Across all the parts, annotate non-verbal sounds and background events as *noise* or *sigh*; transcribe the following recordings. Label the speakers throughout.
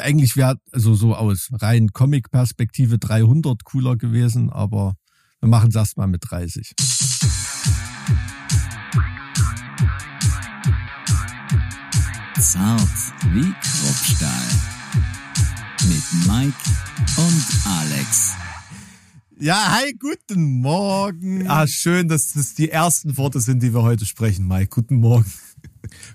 Speaker 1: eigentlich wäre also so aus rein Comic-Perspektive 300 cooler gewesen, aber wir machen es erstmal mit 30.
Speaker 2: Zart wie Kruppstahl. Mit Mike und Alex.
Speaker 1: Ja, hi, guten Morgen.
Speaker 3: Ah, schön, dass das die ersten Worte sind, die wir heute sprechen, Mike. Guten Morgen.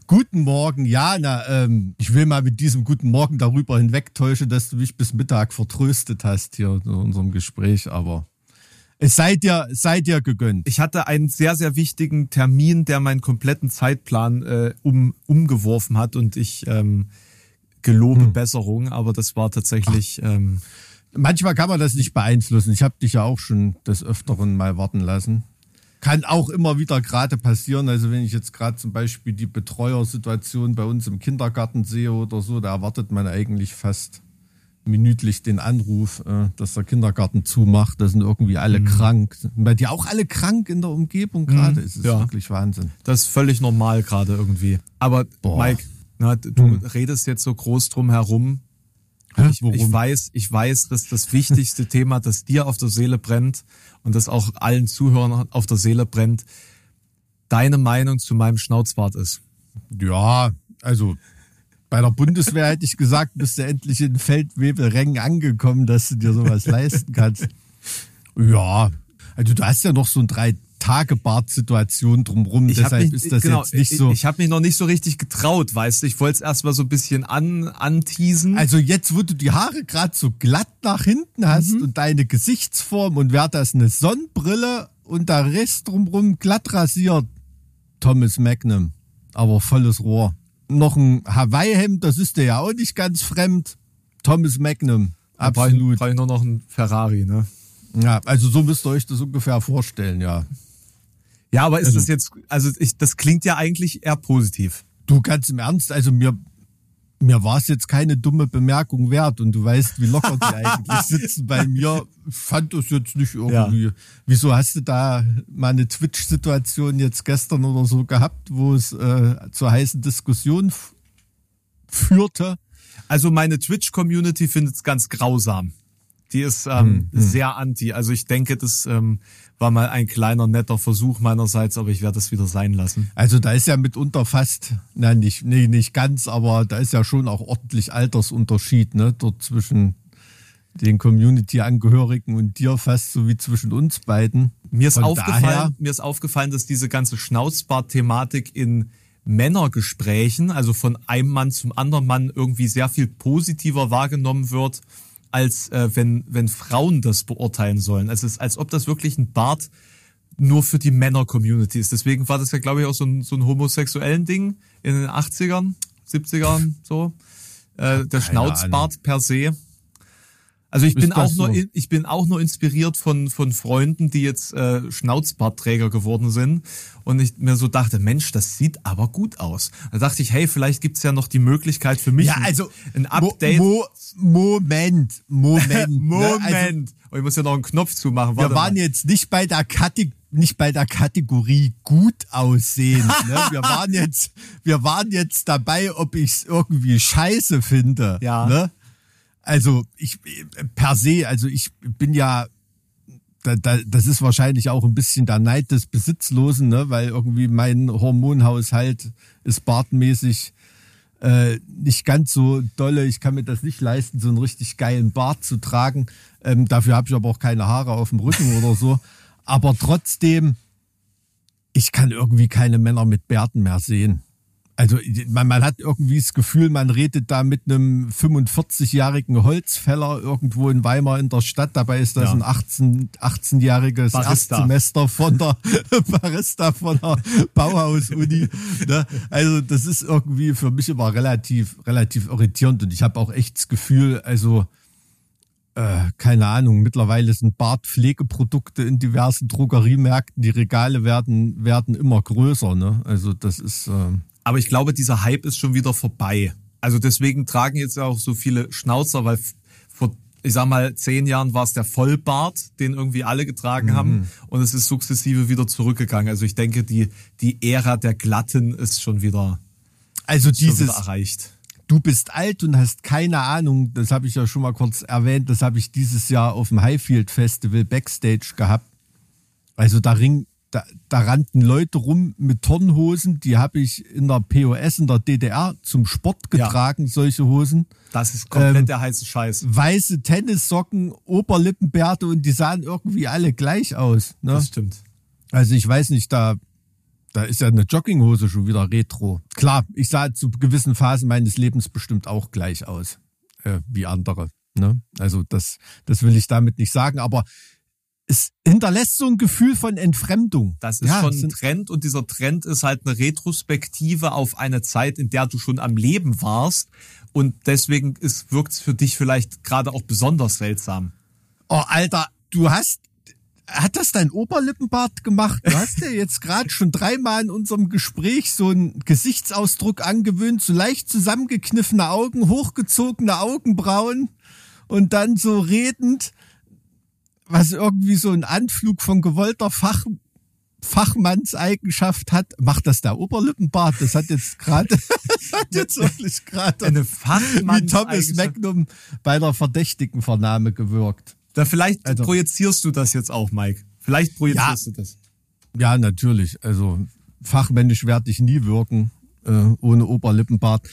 Speaker 1: Guten Morgen, ja, na, ähm, ich will mal mit diesem guten Morgen darüber hinwegtäuschen, dass du mich bis Mittag vertröstet hast hier in unserem Gespräch, aber es sei dir, sei dir gegönnt.
Speaker 3: Ich hatte einen sehr, sehr wichtigen Termin, der meinen kompletten Zeitplan äh, um, umgeworfen hat und ich ähm, gelobe hm. Besserung, aber das war tatsächlich. Ähm,
Speaker 1: Manchmal kann man das nicht beeinflussen. Ich habe dich ja auch schon des Öfteren mal warten lassen kann auch immer wieder gerade passieren. Also wenn ich jetzt gerade zum Beispiel die Betreuersituation bei uns im Kindergarten sehe oder so, da erwartet man eigentlich fast minütlich den Anruf, äh, dass der Kindergarten zumacht. Da sind irgendwie alle mhm. krank. Bei dir auch alle krank in der Umgebung gerade. Mhm. Es ist ja. wirklich Wahnsinn.
Speaker 3: Das ist völlig normal gerade irgendwie. Aber Boah. Mike, na, du mhm. redest jetzt so groß drum herum. Ich, ich, weiß, ich weiß, dass das wichtigste *laughs* Thema, das dir auf der Seele brennt und das auch allen Zuhörern auf der Seele brennt, deine Meinung zu meinem Schnauzbart ist.
Speaker 1: Ja, also bei der Bundeswehr hätte ich gesagt, bist du endlich in Feldwebelrängen angekommen, dass du dir sowas leisten kannst. *laughs* Ja, also du hast ja noch so ein drei Tagebart-Situation drumrum. Ich Deshalb mich, ist das genau, jetzt nicht so.
Speaker 3: Ich, ich habe mich noch nicht so richtig getraut, weißt du. Ich wollte es erstmal so ein bisschen an, anteasen.
Speaker 1: Also jetzt, wo du die Haare gerade so glatt nach hinten hast mhm. und deine Gesichtsform und wer das eine Sonnenbrille und der Rest drumrum glatt rasiert. Thomas Magnum. Aber volles Rohr. Noch ein Hawaii-Hemd, das ist dir ja auch nicht ganz fremd. Thomas Magnum.
Speaker 3: Absolut. Da brauche ich nur noch ein Ferrari, ne?
Speaker 1: Ja, also so müsst ihr euch das ungefähr vorstellen, ja.
Speaker 3: Ja, aber ist also, das jetzt, also ich, das klingt ja eigentlich eher positiv.
Speaker 1: Du ganz im Ernst, also mir, mir war es jetzt keine dumme Bemerkung wert und du weißt, wie locker die eigentlich *laughs* sitzen bei mir. Fand das jetzt nicht irgendwie. Ja. Wieso hast du da mal eine Twitch-Situation jetzt gestern oder so gehabt, wo es äh, zur heißen Diskussion führte?
Speaker 3: Also meine Twitch-Community findet es ganz grausam. Die ist ähm, hm, hm. sehr anti. Also ich denke, das ähm, war mal ein kleiner netter Versuch meinerseits, aber ich werde das wieder sein lassen.
Speaker 1: Also da ist ja mitunter fast, nein, nicht, nee, nicht ganz, aber da ist ja schon auch ordentlich Altersunterschied, ne, dort zwischen den Community-Angehörigen und dir fast so wie zwischen uns beiden.
Speaker 3: Mir ist, aufgefallen, mir ist aufgefallen, dass diese ganze Schnauzbart-Thematik in Männergesprächen, also von einem Mann zum anderen Mann irgendwie sehr viel positiver wahrgenommen wird als äh, wenn, wenn Frauen das beurteilen sollen. Also es ist, als ob das wirklich ein Bart nur für die Männer-Community ist. Deswegen war das ja, glaube ich, auch so ein, so ein homosexuellen Ding in den 80ern, 70ern, so. Äh, der Schnauzbart Ahnung. per se. Also ich bin auch so? nur ich bin auch nur inspiriert von von Freunden, die jetzt äh, Schnauzbartträger geworden sind und ich mir so dachte, Mensch, das sieht aber gut aus. Da dachte ich, hey, vielleicht gibt's ja noch die Möglichkeit für mich
Speaker 1: ja, also, ein, Update. Mo, Mo, Moment, Moment,
Speaker 3: Moment. *laughs* Ne? Also, oh, ich muss ja noch einen Knopf zumachen.
Speaker 1: Warte wir waren mal. jetzt nicht bei der Kategorie nicht bei der Kategorie gut aussehen. Ne? *laughs* Wir waren jetzt, wir waren jetzt dabei, ob ich es irgendwie scheiße finde. Ja. Ne? Also ich per se, also ich bin ja, da, da, das ist wahrscheinlich auch ein bisschen der Neid des Besitzlosen, ne? weil irgendwie mein Hormonhaushalt ist bartmäßig äh, nicht ganz so dolle. Ich kann mir das nicht leisten, so einen richtig geilen Bart zu tragen. Ähm, dafür habe ich aber auch keine Haare auf dem Rücken oder so. Aber trotzdem, ich kann irgendwie keine Männer mit Bärten mehr sehen also man, man hat irgendwie das Gefühl, man redet da mit einem 45-jährigen Holzfäller irgendwo in Weimar in der Stadt. Dabei ist das ja. ein 18, 18-jähriges Erstsemester von der *laughs* Barista von der Bauhaus-Uni. Ne? Also das ist irgendwie für mich immer relativ, relativ irritierend. Und ich habe auch echt das Gefühl, also äh, keine Ahnung, mittlerweile sind Bartpflegeprodukte in diversen Drogeriemärkten. Die Regale werden, werden immer größer. Ne? Also das ist... Äh,
Speaker 3: aber ich glaube, dieser Hype ist schon wieder vorbei. Also deswegen tragen jetzt auch so viele Schnauzer, weil vor, ich sag mal, zehn Jahren war es der Vollbart, den irgendwie alle getragen mhm. haben. Und es ist sukzessive wieder zurückgegangen. Also ich denke, die, die Ära der Glatten ist schon wieder,
Speaker 1: also dieses,
Speaker 3: erreicht.
Speaker 1: du bist alt und hast keine Ahnung, das habe ich ja schon mal kurz erwähnt, das habe ich dieses Jahr auf dem Highfield Festival Backstage gehabt. Also da ring, da, da rannten Leute rum mit Turnhosen, die habe ich in der POS in der DDR zum Sport getragen, ja. solche Hosen.
Speaker 3: Das ist komplett ähm, der heiße Scheiß.
Speaker 1: Weiße Tennissocken, Oberlippenbärte und die sahen irgendwie alle gleich aus. Ne?
Speaker 3: Das stimmt.
Speaker 1: Also ich weiß nicht, da da ist ja eine Jogginghose schon wieder retro. Klar, ich sah zu gewissen Phasen meines Lebens bestimmt auch gleich aus äh, wie andere. Ne? Also das, das will ich damit nicht sagen, aber es hinterlässt so ein Gefühl von Entfremdung.
Speaker 3: Das ist ja, schon ein Trend und dieser Trend ist halt eine Retrospektive auf eine Zeit, in der du schon am Leben warst und deswegen wirkt es für dich vielleicht gerade auch besonders seltsam.
Speaker 1: Oh, Alter, du hast hat das dein Oberlippenbart gemacht? Du hast ja jetzt gerade schon dreimal in unserem Gespräch so einen Gesichtsausdruck angewöhnt, so leicht zusammengekniffene Augen, hochgezogene Augenbrauen und dann so redend, was irgendwie so ein Anflug von gewollter Fach, Fachmannseigenschaft hat. Macht das der Oberlippenbart? Das hat jetzt gerade, *laughs* hat jetzt wirklich gerade
Speaker 3: eine
Speaker 1: wie Thomas Magnum bei der verdächtigen Vernahme gewirkt.
Speaker 3: Da vielleicht also, projizierst du das jetzt auch, Mike. Vielleicht projizierst ja, du das.
Speaker 1: Ja, natürlich. Also fachmännisch werde ich nie wirken äh, ohne Oberlippenbart.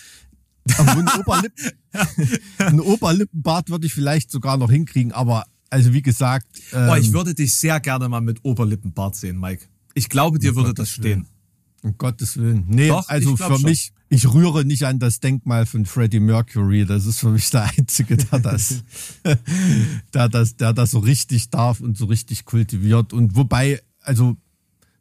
Speaker 1: Aber ein *laughs* *laughs* Oberlippenbart würde ich vielleicht sogar noch hinkriegen, aber also wie gesagt.
Speaker 3: Ähm, oh, ich ähm, würde dich sehr gerne mal mit Oberlippenbart sehen, Mike. Ich glaube, dir würde das stehen.
Speaker 1: Um Gottes Willen. Nee, Doch, also für schon. mich, ich rühre nicht an das Denkmal von Freddie Mercury. Das ist für mich der Einzige, der das, *laughs* der das, der das so richtig darf und so richtig kultiviert. Und wobei, also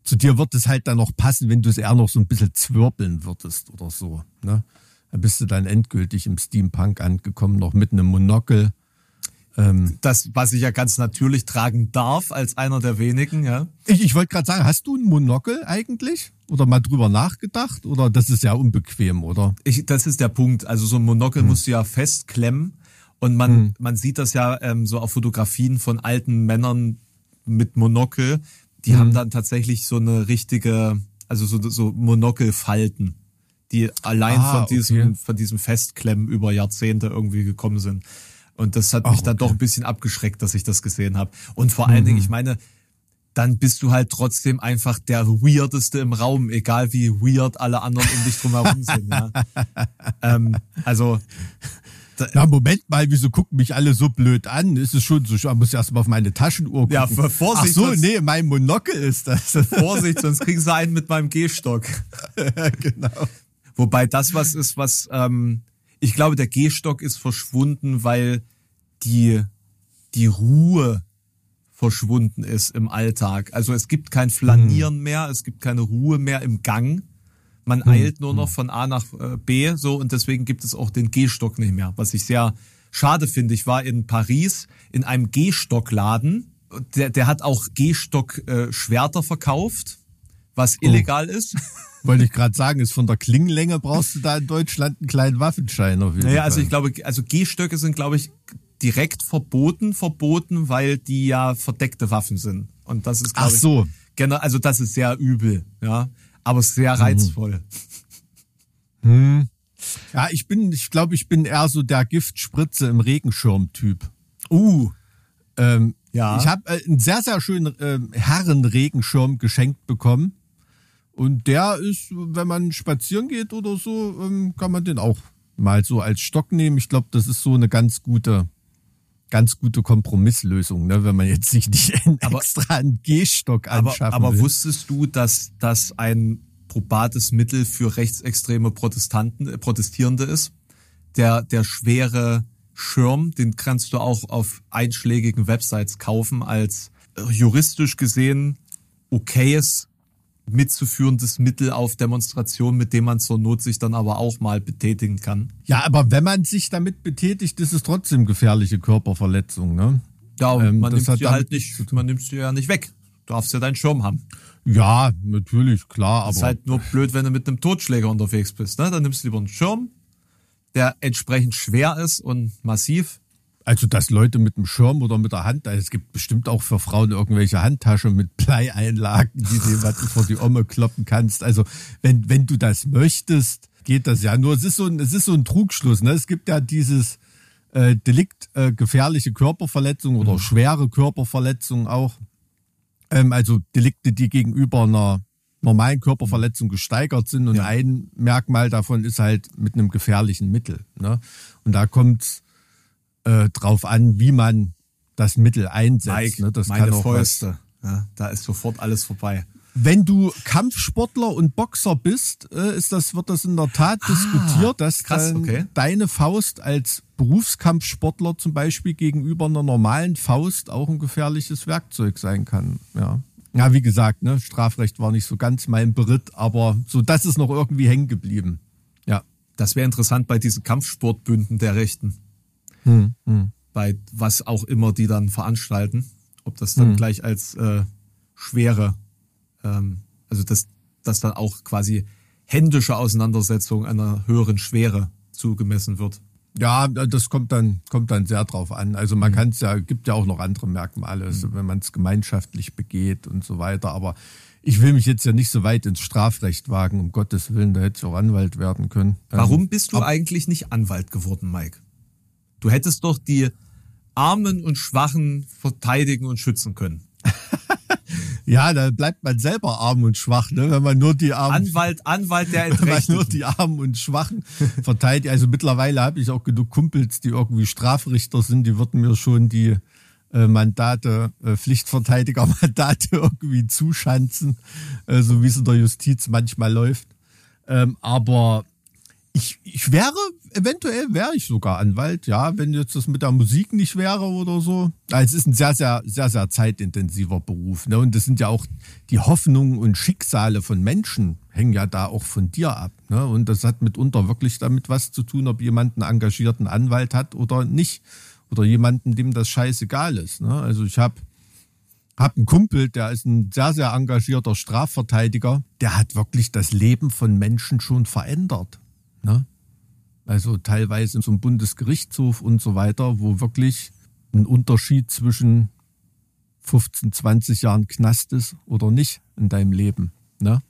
Speaker 1: zu dir wird es halt dann noch passen, wenn du es eher noch so ein bisschen zwirbeln würdest oder so. Ne? Da bist du dann endgültig im Steampunk angekommen, noch mit einem Monokel.
Speaker 3: Ähm, das, was ich ja ganz natürlich tragen darf als einer der wenigen, ja.
Speaker 1: Ich, ich wollte gerade sagen, hast du ein Monokel eigentlich? Oder mal drüber nachgedacht? Oder das ist ja unbequem, oder?
Speaker 3: Ich, das ist der Punkt. Also so ein Monokel hm. musst du ja festklemmen. Und man, hm. man sieht das ja ähm, so auf Fotografien von alten Männern mit Monokel. Die hm. haben dann tatsächlich so eine richtige, also so, so Monokelfalten, die allein ah, von diesem, okay. von diesem Festklemmen über Jahrzehnte irgendwie gekommen sind. Und das hat Ach, mich dann okay. doch ein bisschen abgeschreckt, dass ich das gesehen habe. Und vor allen Dingen, mhm. ich meine, dann bist du halt trotzdem einfach der Weirdeste im Raum, egal wie weird alle anderen um dich drumherum sind. Ja. *laughs* ähm, also.
Speaker 1: Na, Moment mal, wieso gucken mich alle so blöd an? Ist es schon so, ich muss erst mal auf meine Taschenuhr gucken.
Speaker 3: Ja, Vorsicht.
Speaker 1: Ach so, nee, mein Monokel ist das. *laughs*
Speaker 3: Vorsicht, sonst kriegen sie einen mit meinem Gehstock. *laughs* genau. Wobei das was ist, was, ähm, ich glaube, der Gehstock ist verschwunden, weil die, die Ruhe verschwunden ist im Alltag. Also es gibt kein Flanieren hm. mehr, es gibt keine Ruhe mehr im Gang. Man hm. eilt nur noch hm. von A nach äh, B, so und deswegen gibt es auch den Gehstock nicht mehr, was ich sehr schade finde. Ich war in Paris in einem Gehstockladen. Der, der hat auch Gehstock-Schwerter äh, verkauft, was oh. illegal ist. *laughs*
Speaker 1: Wollte ich gerade sagen, ist von der Klingenlänge brauchst du da in Deutschland einen kleinen Waffenschein
Speaker 3: auf jeden naja, Fall. also ich glaube, also Gehstöcke sind, glaube ich, direkt verboten, verboten, weil die ja verdeckte Waffen sind. Und das ist,
Speaker 1: glaube Ach so.
Speaker 3: ich, genau, also das ist sehr übel, ja, aber sehr mhm. reizvoll. *laughs*
Speaker 1: Hm. Ja, ich bin, ich glaube, ich bin eher so der Giftspritze im Regenschirm-Typ.
Speaker 3: Uh.
Speaker 1: Ähm, ja. Ich habe äh, einen sehr, sehr schönen äh, Herrenregenschirm geschenkt bekommen. Und der ist, wenn man spazieren geht oder so, ähm, kann man den auch mal so als Stock nehmen. Ich glaube, das ist so eine ganz gute ganz gute Kompromisslösung, ne, wenn man jetzt sich nicht aber, extra einen Gehstock anschaffen
Speaker 3: aber, aber
Speaker 1: will.
Speaker 3: wusstest du, dass das ein probates Mittel für rechtsextreme Protestanten, äh, Protestierende ist? Der, der schwere Schirm, den kannst du auch auf einschlägigen Websites kaufen als äh, juristisch gesehen okayes mitzuführendes Mittel auf Demonstrationen, mit dem man zur Not sich dann aber auch mal betätigen kann.
Speaker 1: Ja, aber wenn man sich damit betätigt, ist es trotzdem gefährliche Körperverletzung, ne?
Speaker 3: Ja, ähm, man nimmt sie halt nicht, man nimmt sie ja nicht weg. Du darfst ja deinen Schirm haben.
Speaker 1: Ja, natürlich, klar, aber.
Speaker 3: Ist halt nur blöd, wenn du mit einem Totschläger unterwegs bist, ne? Dann nimmst du lieber einen Schirm, der entsprechend schwer ist und massiv
Speaker 1: also, dass Leute mit dem Schirm oder mit der Hand, also es gibt bestimmt auch für Frauen irgendwelche Handtaschen mit Bleieinlagen, die du jemanden vor die Omme kloppen kannst. Also, wenn, wenn du das möchtest, geht das ja. Nur es ist so ein, es ist so ein Trugschluss. Ne? Es gibt ja dieses äh, Delikt äh, gefährliche Körperverletzung oder mhm. schwere Körperverletzung auch. Ähm, also Delikte, die gegenüber einer normalen Körperverletzung gesteigert sind. Und ja. ein Merkmal davon ist halt mit einem gefährlichen Mittel. Ne? Und da kommt es äh, drauf an, wie man das Mittel einsetzt.
Speaker 3: Mike,
Speaker 1: ne? Das
Speaker 3: meine Fäuste. Ja, da ist sofort alles vorbei.
Speaker 1: Wenn du Kampfsportler und Boxer bist, äh, ist das, wird das in der Tat ah, diskutiert, dass krass, okay. deine Faust als Berufskampfsportler zum Beispiel gegenüber einer normalen Faust auch ein gefährliches Werkzeug sein kann. Ja. Ja, wie gesagt, ne, Strafrecht war nicht so ganz mein Beritt, aber so das ist noch irgendwie hängen geblieben. Ja.
Speaker 3: Das wäre interessant bei diesen Kampfsportbünden der Rechten. Hm, hm. Bei was auch immer die dann veranstalten. Ob das dann hm. gleich als äh, schwere, ähm, also dass das dann auch quasi händische Auseinandersetzung einer höheren Schwere zugemessen wird.
Speaker 1: Ja, das kommt dann, kommt dann sehr drauf an. Also man mhm. kann es ja, gibt ja auch noch andere Merkmale, also mhm. wenn man es gemeinschaftlich begeht und so weiter. Aber ich will mich jetzt ja nicht so weit ins Strafrecht wagen, um Gottes Willen, da hätte ich auch Anwalt werden können.
Speaker 3: Warum ähm, bist du eigentlich nicht Anwalt geworden, Mike? Du hättest doch die Armen und Schwachen verteidigen und schützen können. *laughs*
Speaker 1: Ja, da bleibt man selber arm und schwach, ne? wenn man nur die Armen.
Speaker 3: Anwalt, Anwalt der *laughs*
Speaker 1: Wenn man nur die Armen und Schwachen verteidigt. Also mittlerweile habe ich auch genug Kumpels, die irgendwie Strafrichter sind, die würden mir schon die äh, Mandate, äh, Pflichtverteidiger-Mandate *laughs* irgendwie zuschanzen, äh, so wie es in der Justiz manchmal läuft. Ähm, aber ich, ich wäre, eventuell wäre ich sogar Anwalt, ja, wenn jetzt das mit der Musik nicht wäre oder so. Also es ist ein sehr, sehr, sehr, sehr zeitintensiver Beruf. Ne? Und das sind ja auch die Hoffnungen und Schicksale von Menschen hängen ja da auch von dir ab. Ne? Und das hat mitunter wirklich damit was zu tun, ob jemand einen engagierten Anwalt hat oder nicht. Oder jemanden, dem das scheißegal ist. Ne? Also ich habe hab einen Kumpel, der ist ein sehr, sehr engagierter Strafverteidiger. Der hat wirklich das Leben von Menschen schon verändert. Ne? Also teilweise zum Bundesgerichtshof und so weiter, wo wirklich ein Unterschied zwischen 15, 20 Jahren Knast ist oder nicht in deinem Leben. Ne?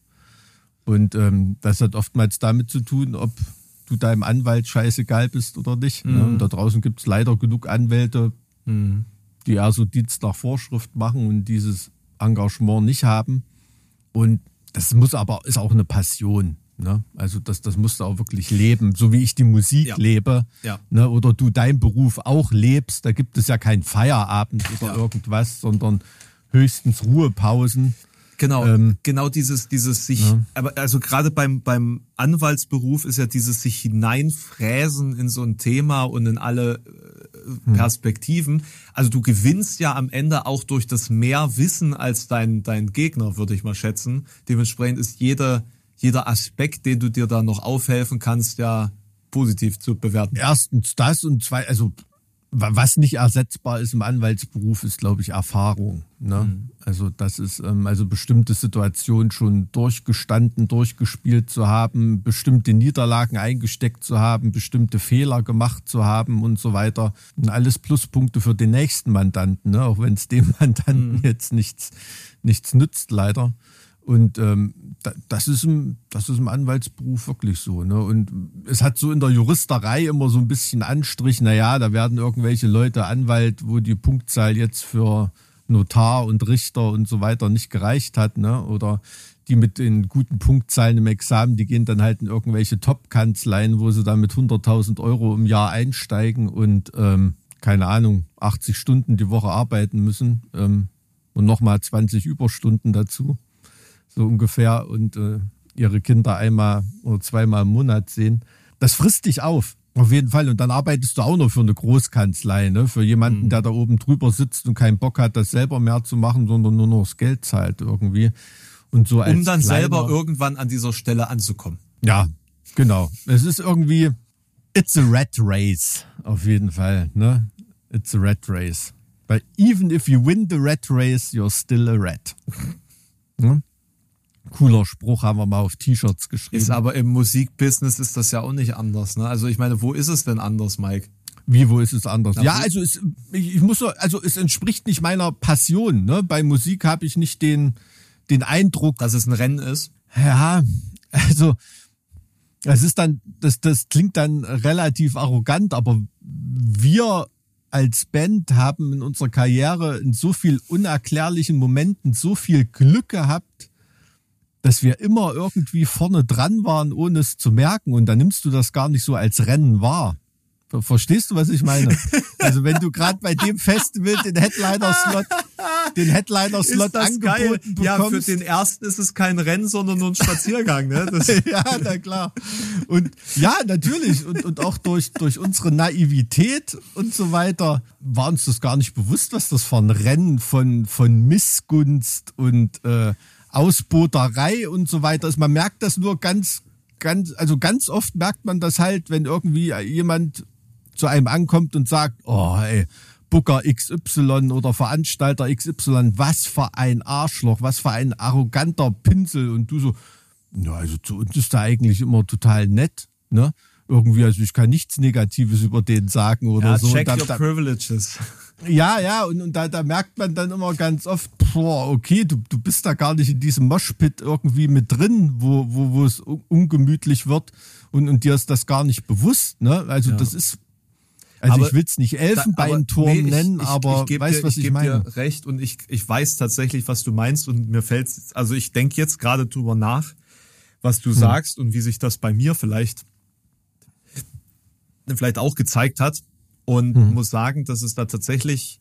Speaker 1: Und ähm, das hat oftmals damit zu tun, ob du deinem Anwalt scheißegal bist oder nicht. Ne? Mhm. Ne? Und da draußen gibt es leider genug Anwälte, mhm. die eher so Dienst nach Vorschrift machen und dieses Engagement nicht haben. Und das muss aber, ist auch eine Passion. Ne? Also das, das musst du auch wirklich leben, so wie ich die Musik ja. lebe. Ja. Ne? Oder du deinen Beruf auch lebst. Da gibt es ja keinen Feierabend oder ja. irgendwas, sondern höchstens Ruhepausen.
Speaker 3: Genau, ähm, genau dieses, dieses sich, ja. aber also gerade beim, beim Anwaltsberuf ist ja dieses sich hineinfräsen in so ein Thema und in alle äh, hm. Perspektiven. Also du gewinnst ja am Ende auch durch das mehr Wissen als dein, dein Gegner, würde ich mal schätzen. Dementsprechend ist jeder, jeder Aspekt, den du dir da noch aufhelfen kannst, ja positiv zu bewerten.
Speaker 1: Erstens das und zwei, also was nicht ersetzbar ist im Anwaltsberuf, ist, glaube ich, Erfahrung. Ne? Mhm. Also das ist ähm, also bestimmte Situationen schon durchgestanden, durchgespielt zu haben, bestimmte Niederlagen eingesteckt zu haben, bestimmte Fehler gemacht zu haben und so weiter. Und alles Pluspunkte für den nächsten Mandanten, ne? auch wenn es dem *laughs* Mandanten mhm. jetzt nichts, nichts nützt, leider. Und ähm, das, ist im, das ist im Anwaltsberuf wirklich so. Ne? Und es hat so in der Juristerei immer so ein bisschen Anstrich, naja, da werden irgendwelche Leute Anwalt, wo die Punktzahl jetzt für Notar und Richter und so weiter nicht gereicht hat, ne? Oder die mit den guten Punktzahlen im Examen, die gehen dann halt in irgendwelche Top-Kanzleien, wo sie dann mit 100.000 Euro im Jahr einsteigen und ähm, keine Ahnung, 80 Stunden die Woche arbeiten müssen ähm, und nochmal 20 Überstunden dazu so ungefähr, und äh, ihre Kinder einmal oder zweimal im Monat sehen. Das frisst dich auf. Auf jeden Fall. Und dann arbeitest du auch noch für eine Großkanzlei, ne? Für jemanden, mhm. der da oben drüber sitzt und keinen Bock hat, das selber mehr zu machen, sondern nur noch das Geld zahlt irgendwie. Und so
Speaker 3: um dann selber irgendwann an dieser Stelle anzukommen.
Speaker 1: Ja, genau. Es ist irgendwie, it's a rat race, auf jeden Fall, ne? It's a rat race. But even if you win the rat race, you're still a rat. *laughs* ne? Cooler Spruch haben wir mal auf T-Shirts geschrieben.
Speaker 3: Ist aber im Musikbusiness ist das ja auch nicht anders. Ne? Also ich meine, wo ist es denn anders, Mike?
Speaker 1: Wie, wo ist es anders? Ja, ja also es, ich, ich muss so, also es entspricht nicht meiner Passion. Ne? Bei Musik habe ich nicht den, den Eindruck.
Speaker 3: Dass es ein Rennen ist?
Speaker 1: Ja, also es ist dann, das, das klingt dann relativ arrogant, aber wir als Band haben in unserer Karriere in so viel unerklärlichen Momenten so viel Glück gehabt, dass wir immer irgendwie vorne dran waren, ohne es zu merken. Und dann nimmst du das gar nicht so als Rennen wahr. Verstehst du, was ich meine? *laughs* Also wenn du gerade bei dem Festival den Headliner-Slot, den Headliner-Slot angeboten geil? bekommst.
Speaker 3: Ja, für den ersten ist es kein Rennen, sondern nur ein Spaziergang, ne? *laughs*
Speaker 1: Ja, na klar. Und ja, natürlich. Und, und auch durch, durch unsere Naivität und so weiter war uns das gar nicht bewusst, was das für ein Rennen von, von Missgunst und äh, Ausboterei und so weiter ist. Man merkt das nur ganz, ganz, also ganz oft merkt man das halt, wenn irgendwie jemand zu einem ankommt und sagt, oh ey, Booker XY oder Veranstalter XY, was für ein Arschloch, was für ein arroganter Pinsel und du so, ja, also zu uns ist da eigentlich immer total nett, ne? Irgendwie, also ich kann nichts Negatives über den sagen oder
Speaker 3: ja,
Speaker 1: so.
Speaker 3: Check
Speaker 1: da,
Speaker 3: your privileges.
Speaker 1: Ja, ja, und, und da, da merkt man dann immer ganz oft, boah, okay, du, du bist da gar nicht in diesem Moshpit irgendwie mit drin, wo, wo, wo es ungemütlich wird und, und dir ist das gar nicht bewusst, ne? Also ja. das ist also aber, ich will es nicht Elfenbeinturm nee, nennen, ich, aber ich, ich weißt, dir, was ich, ich meine.
Speaker 3: Dir recht und ich, ich weiß tatsächlich, was du meinst und mir fällt also ich denke jetzt gerade drüber nach, was du hm. sagst und wie sich das bei mir vielleicht vielleicht auch gezeigt hat und hm. muss sagen, dass es da tatsächlich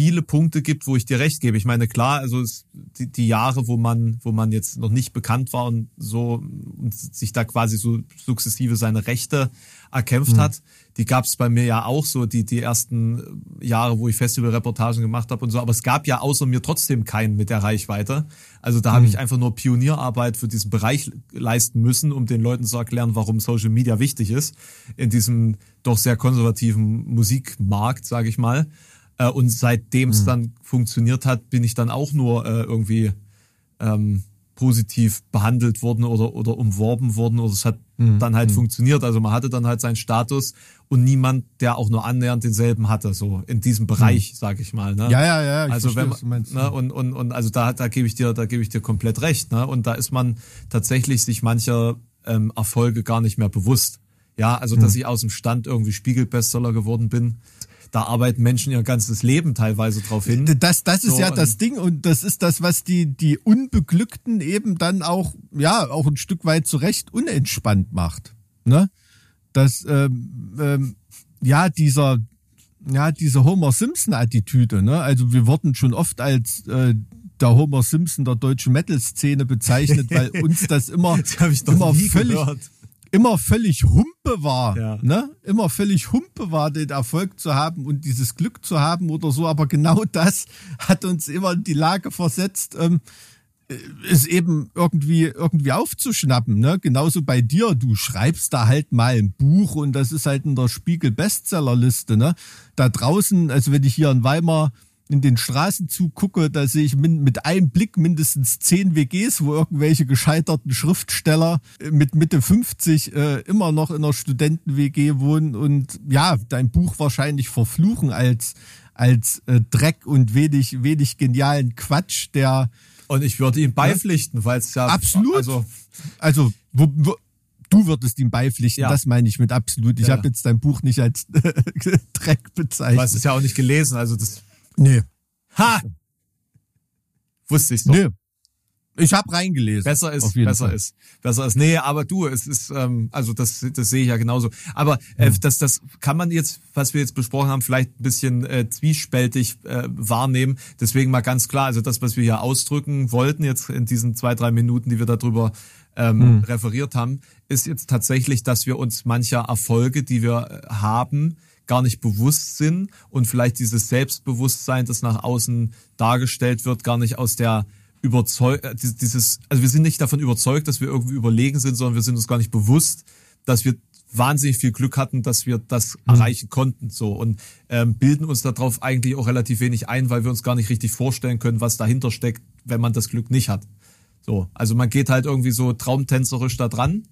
Speaker 3: viele Punkte gibt, wo ich dir recht gebe. Ich meine, klar, also die, die Jahre, wo man, wo man jetzt noch nicht bekannt war und so und sich da quasi so sukzessive seine Rechte erkämpft mhm. hat, die gab es bei mir ja auch so, die, die ersten Jahre, wo ich Festivalreportagen gemacht habe und so. Aber es gab ja außer mir trotzdem keinen mit der Reichweite. Also da mhm. habe ich einfach nur Pionierarbeit für diesen Bereich leisten müssen, um den Leuten zu erklären, warum Social Media wichtig ist in diesem doch sehr konservativen Musikmarkt, sage ich mal. Äh, und seitdem es mhm. dann funktioniert hat, bin ich dann auch nur äh, irgendwie ähm, positiv behandelt worden oder, oder umworben worden oder es hat mhm. dann halt mhm. funktioniert. Also man hatte dann halt seinen Status und niemand, der auch nur annähernd denselben hatte, so in diesem Bereich, mhm. sag ich mal. Ne?
Speaker 1: Ja, ja, ja.
Speaker 3: Ich also verstehe, wenn man, ne, und, und, und also da, da gebe ich dir, da gebe ich dir komplett recht. Ne? Und da ist man tatsächlich sich mancher ähm, Erfolge gar nicht mehr bewusst. Ja, also dass mhm. ich aus dem Stand irgendwie Spiegelbestseller geworden bin da arbeiten Menschen ihr ganzes Leben teilweise drauf hin.
Speaker 1: Das, das ist so, ja das Ding und das ist das, was die, die Unbeglückten eben dann auch, ja, auch ein Stück weit zurecht unentspannt macht. Ne? Das, ähm, ähm, ja, dieser, ja, diese Homer Simpson-Attitüde, ne? Also wir wurden schon oft als äh, der Homer Simpson der deutschen Metal-Szene bezeichnet, weil *laughs* uns das immer,
Speaker 3: das immer völlig, gehört
Speaker 1: immer völlig Humpe war, ja. ne? Immer völlig Humpe war, den Erfolg zu haben und dieses Glück zu haben oder so. Aber genau *laughs* das hat uns immer in die Lage versetzt, ähm, es eben irgendwie irgendwie aufzuschnappen, ne? Genauso bei dir, du schreibst da halt mal ein Buch und das ist halt in der Spiegel Bestsellerliste, ne? Da draußen, also wenn ich hier in Weimar in den Straßen zugucke, da sehe ich mit einem Blick mindestens zehn WGs, wo irgendwelche gescheiterten Schriftsteller mit Mitte 50 äh, immer noch in einer Studenten-WG wohnen und ja, dein Buch wahrscheinlich verfluchen als, als äh, Dreck und wenig, wenig genialen Quatsch, der.
Speaker 3: Und ich würde ihm beipflichten, weil es ja.
Speaker 1: Absolut. Also, also wo, wo, du würdest ihm beipflichten, ja. das meine ich mit absolut. Ich ja. habe jetzt dein Buch nicht als *laughs* Dreck bezeichnet. Du
Speaker 3: hast es ja auch nicht gelesen, also das
Speaker 1: Nee.
Speaker 3: Ha! Wusste ich doch. Nee.
Speaker 1: Ich habe reingelesen.
Speaker 3: Besser ist, besser Fall. ist, besser ist. Nee, aber du, es ist, ähm, also das, das sehe ich ja genauso. Aber äh, das, das kann man jetzt, was wir jetzt besprochen haben, vielleicht ein bisschen äh, zwiespältig äh, wahrnehmen. Deswegen mal ganz klar, also das, was wir hier ausdrücken wollten jetzt in diesen zwei, drei Minuten, die wir darüber ähm, mhm. referiert haben, ist jetzt tatsächlich, dass wir uns mancher Erfolge, die wir äh, haben, gar nicht bewusst sind und vielleicht dieses Selbstbewusstsein, das nach außen dargestellt wird, gar nicht aus der überzeugt, äh, dieses, also wir sind nicht davon überzeugt, dass wir irgendwie überlegen sind, sondern wir sind uns gar nicht bewusst, dass wir wahnsinnig viel Glück hatten, dass wir das mhm. erreichen konnten, so und ähm, bilden uns darauf eigentlich auch relativ wenig ein, weil wir uns gar nicht richtig vorstellen können, was dahinter steckt, wenn man das Glück nicht hat. So, also man geht halt irgendwie so traumtänzerisch da dran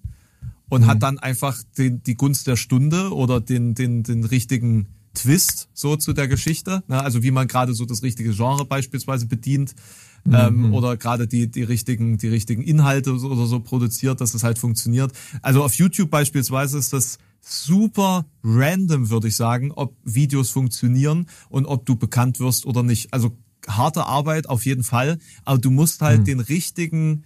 Speaker 3: und mhm. hat dann einfach den, die Gunst der Stunde oder den, den, den richtigen Twist so zu der Geschichte. Ne? Also wie man gerade so das richtige Genre beispielsweise bedient mhm. ähm, oder gerade die, die, richtigen, die richtigen Inhalte oder so produziert, dass es halt funktioniert. Also auf YouTube beispielsweise ist das super random, würde ich sagen, ob Videos funktionieren und ob du bekannt wirst oder nicht. Also harte Arbeit auf jeden Fall, aber du musst halt mhm. den richtigen,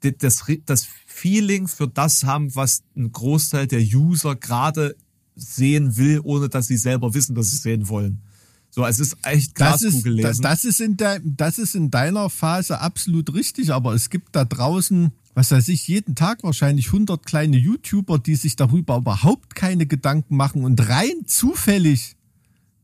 Speaker 3: das, das Feeling für das haben, was ein Großteil der User gerade sehen will, ohne dass sie selber wissen, dass sie sehen wollen. So, es ist echt
Speaker 1: das ist,
Speaker 3: das,
Speaker 1: das, ist in der, das ist in deiner Phase absolut richtig, aber es gibt da draußen, was weiß ich, jeden Tag wahrscheinlich 100 kleine YouTuber, die sich darüber überhaupt keine Gedanken machen und rein zufällig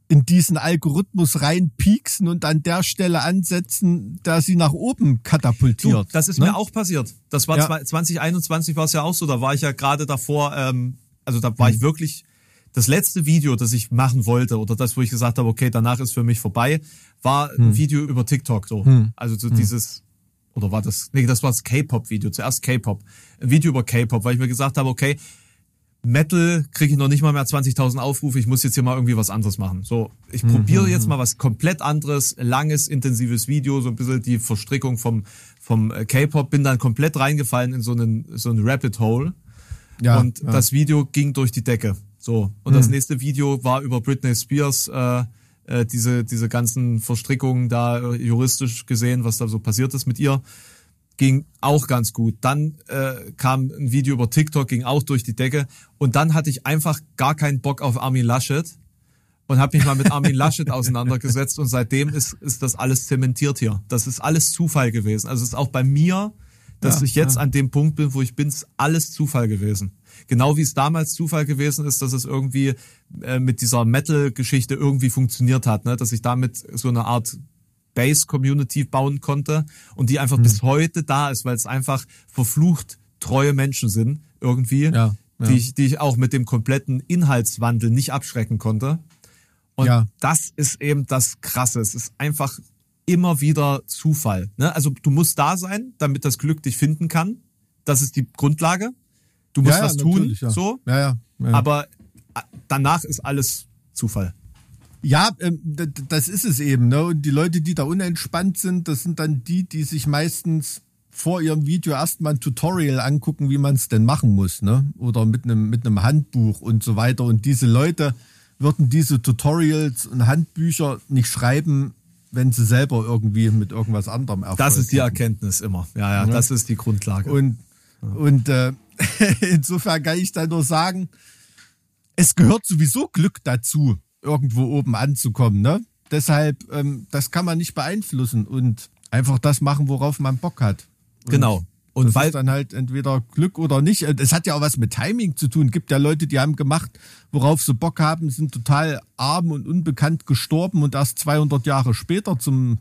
Speaker 1: in diesen Algorithmus reinpieksen und an der Stelle ansetzen, da sie nach oben katapultiert.
Speaker 3: Du, das ist ne? mir auch passiert. Das war ja. 2021 war es ja auch so, da war ich ja gerade davor, ähm, also da war mhm. ich wirklich das letzte Video, das ich machen wollte oder das, wo ich gesagt habe, okay, danach ist für mich vorbei, war ein hm. Video über TikTok so. Hm. Also so hm. dieses oder war das nee, das war das K-Pop Video, zuerst K-Pop. Ein Video über K-Pop, weil ich mir gesagt habe, okay, Metal kriege ich noch nicht mal mehr 20.000 Aufrufe, ich muss jetzt hier mal irgendwie was anderes machen. So, ich mhm. probiere jetzt mal was komplett anderes, langes, intensives Video, so ein bisschen die Verstrickung vom, vom äh, K-Pop, bin dann komplett reingefallen in so einen, so einen Rabbit Hole. Ja, und ja. das Video ging durch die Decke. So, und mhm. das nächste Video war über Britney Spears, äh, äh, diese, diese ganzen Verstrickungen da äh, juristisch gesehen, was da so passiert ist mit ihr. Ging auch ganz gut. Dann äh, kam ein Video über TikTok, ging auch durch die Decke. Und dann hatte ich einfach gar keinen Bock auf Armin Laschet und habe mich mal mit Armin Laschet *laughs* auseinandergesetzt. Und seitdem ist, ist das alles zementiert hier. Das ist alles Zufall gewesen. Also es ist auch bei mir, dass ja, ich jetzt ja. an dem Punkt bin, wo ich bin, ist alles Zufall gewesen. Genau wie es damals Zufall gewesen ist, dass es irgendwie äh, mit dieser Metal-Geschichte irgendwie funktioniert hat, ne? dass ich damit so eine Art Base-Community bauen konnte und die einfach mhm. bis heute da ist, weil es einfach verflucht treue Menschen sind irgendwie, ja, ja. Die, ich, die ich auch mit dem kompletten Inhaltswandel nicht abschrecken konnte. Und ja. das ist eben das Krasse. Es ist einfach immer wieder Zufall. Ne? Also du musst da sein, damit das Glück dich finden kann. Das ist die Grundlage. Du musst was tun, so.
Speaker 1: Ja, ja,
Speaker 3: ja. Aber danach ist alles Zufall.
Speaker 1: Ja, ähm, das ist es eben. Ne? Und die Leute, die da unentspannt sind, das sind dann die, die sich meistens vor ihrem Video erstmal ein Tutorial angucken, wie man es denn machen muss, ne? Oder mit einem mit einem Handbuch und so weiter. Und diese Leute würden diese Tutorials und Handbücher nicht schreiben, wenn sie selber irgendwie mit irgendwas anderem
Speaker 3: erfolgen. Das ist die Erkenntnis immer. Ja, ja, ja. das ist die Grundlage.
Speaker 1: Und, ja. und äh, *laughs* insofern kann ich da nur sagen, es gehört sowieso Glück dazu, irgendwo oben anzukommen. Ne? Deshalb, ähm, das kann man nicht beeinflussen und einfach das machen, worauf man Bock hat.
Speaker 3: Und genau.
Speaker 1: Und das weil ist dann halt entweder Glück oder nicht. Es hat ja auch was mit Timing zu tun. Es gibt ja Leute, die haben gemacht, worauf sie Bock haben, sind total arm und unbekannt gestorben und erst 200 Jahre später zum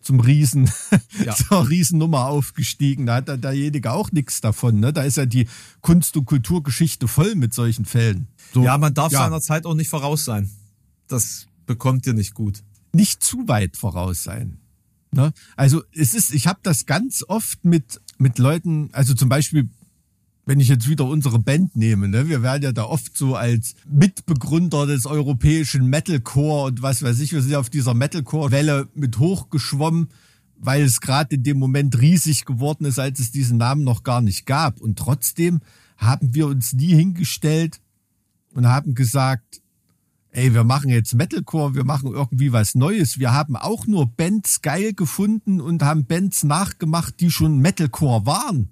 Speaker 1: zum Riesen, *laughs* ja. zur Riesennummer aufgestiegen. Da hat dann derjenige auch nichts davon. Ne? Da ist ja die Kunst- und Kulturgeschichte voll mit solchen Fällen.
Speaker 3: So, ja, man darf ja. seiner Zeit auch nicht voraus sein. Das bekommt ihr nicht gut.
Speaker 1: Nicht zu weit voraus sein. Ne? Also es ist, ich habe das ganz oft mit, mit Leuten, also zum Beispiel wenn ich jetzt wieder unsere Band nehme, ne, wir werden ja da oft so als Mitbegründer des europäischen Metalcore und was weiß ich, wir sind ja auf dieser Metalcore-Welle mit hochgeschwommen, weil es gerade in dem Moment riesig geworden ist, als es diesen Namen noch gar nicht gab. Und trotzdem haben wir uns nie hingestellt und haben gesagt, ey, wir machen jetzt Metalcore, wir machen irgendwie was Neues. Wir haben auch nur Bands geil gefunden und haben Bands nachgemacht, die schon Metalcore waren.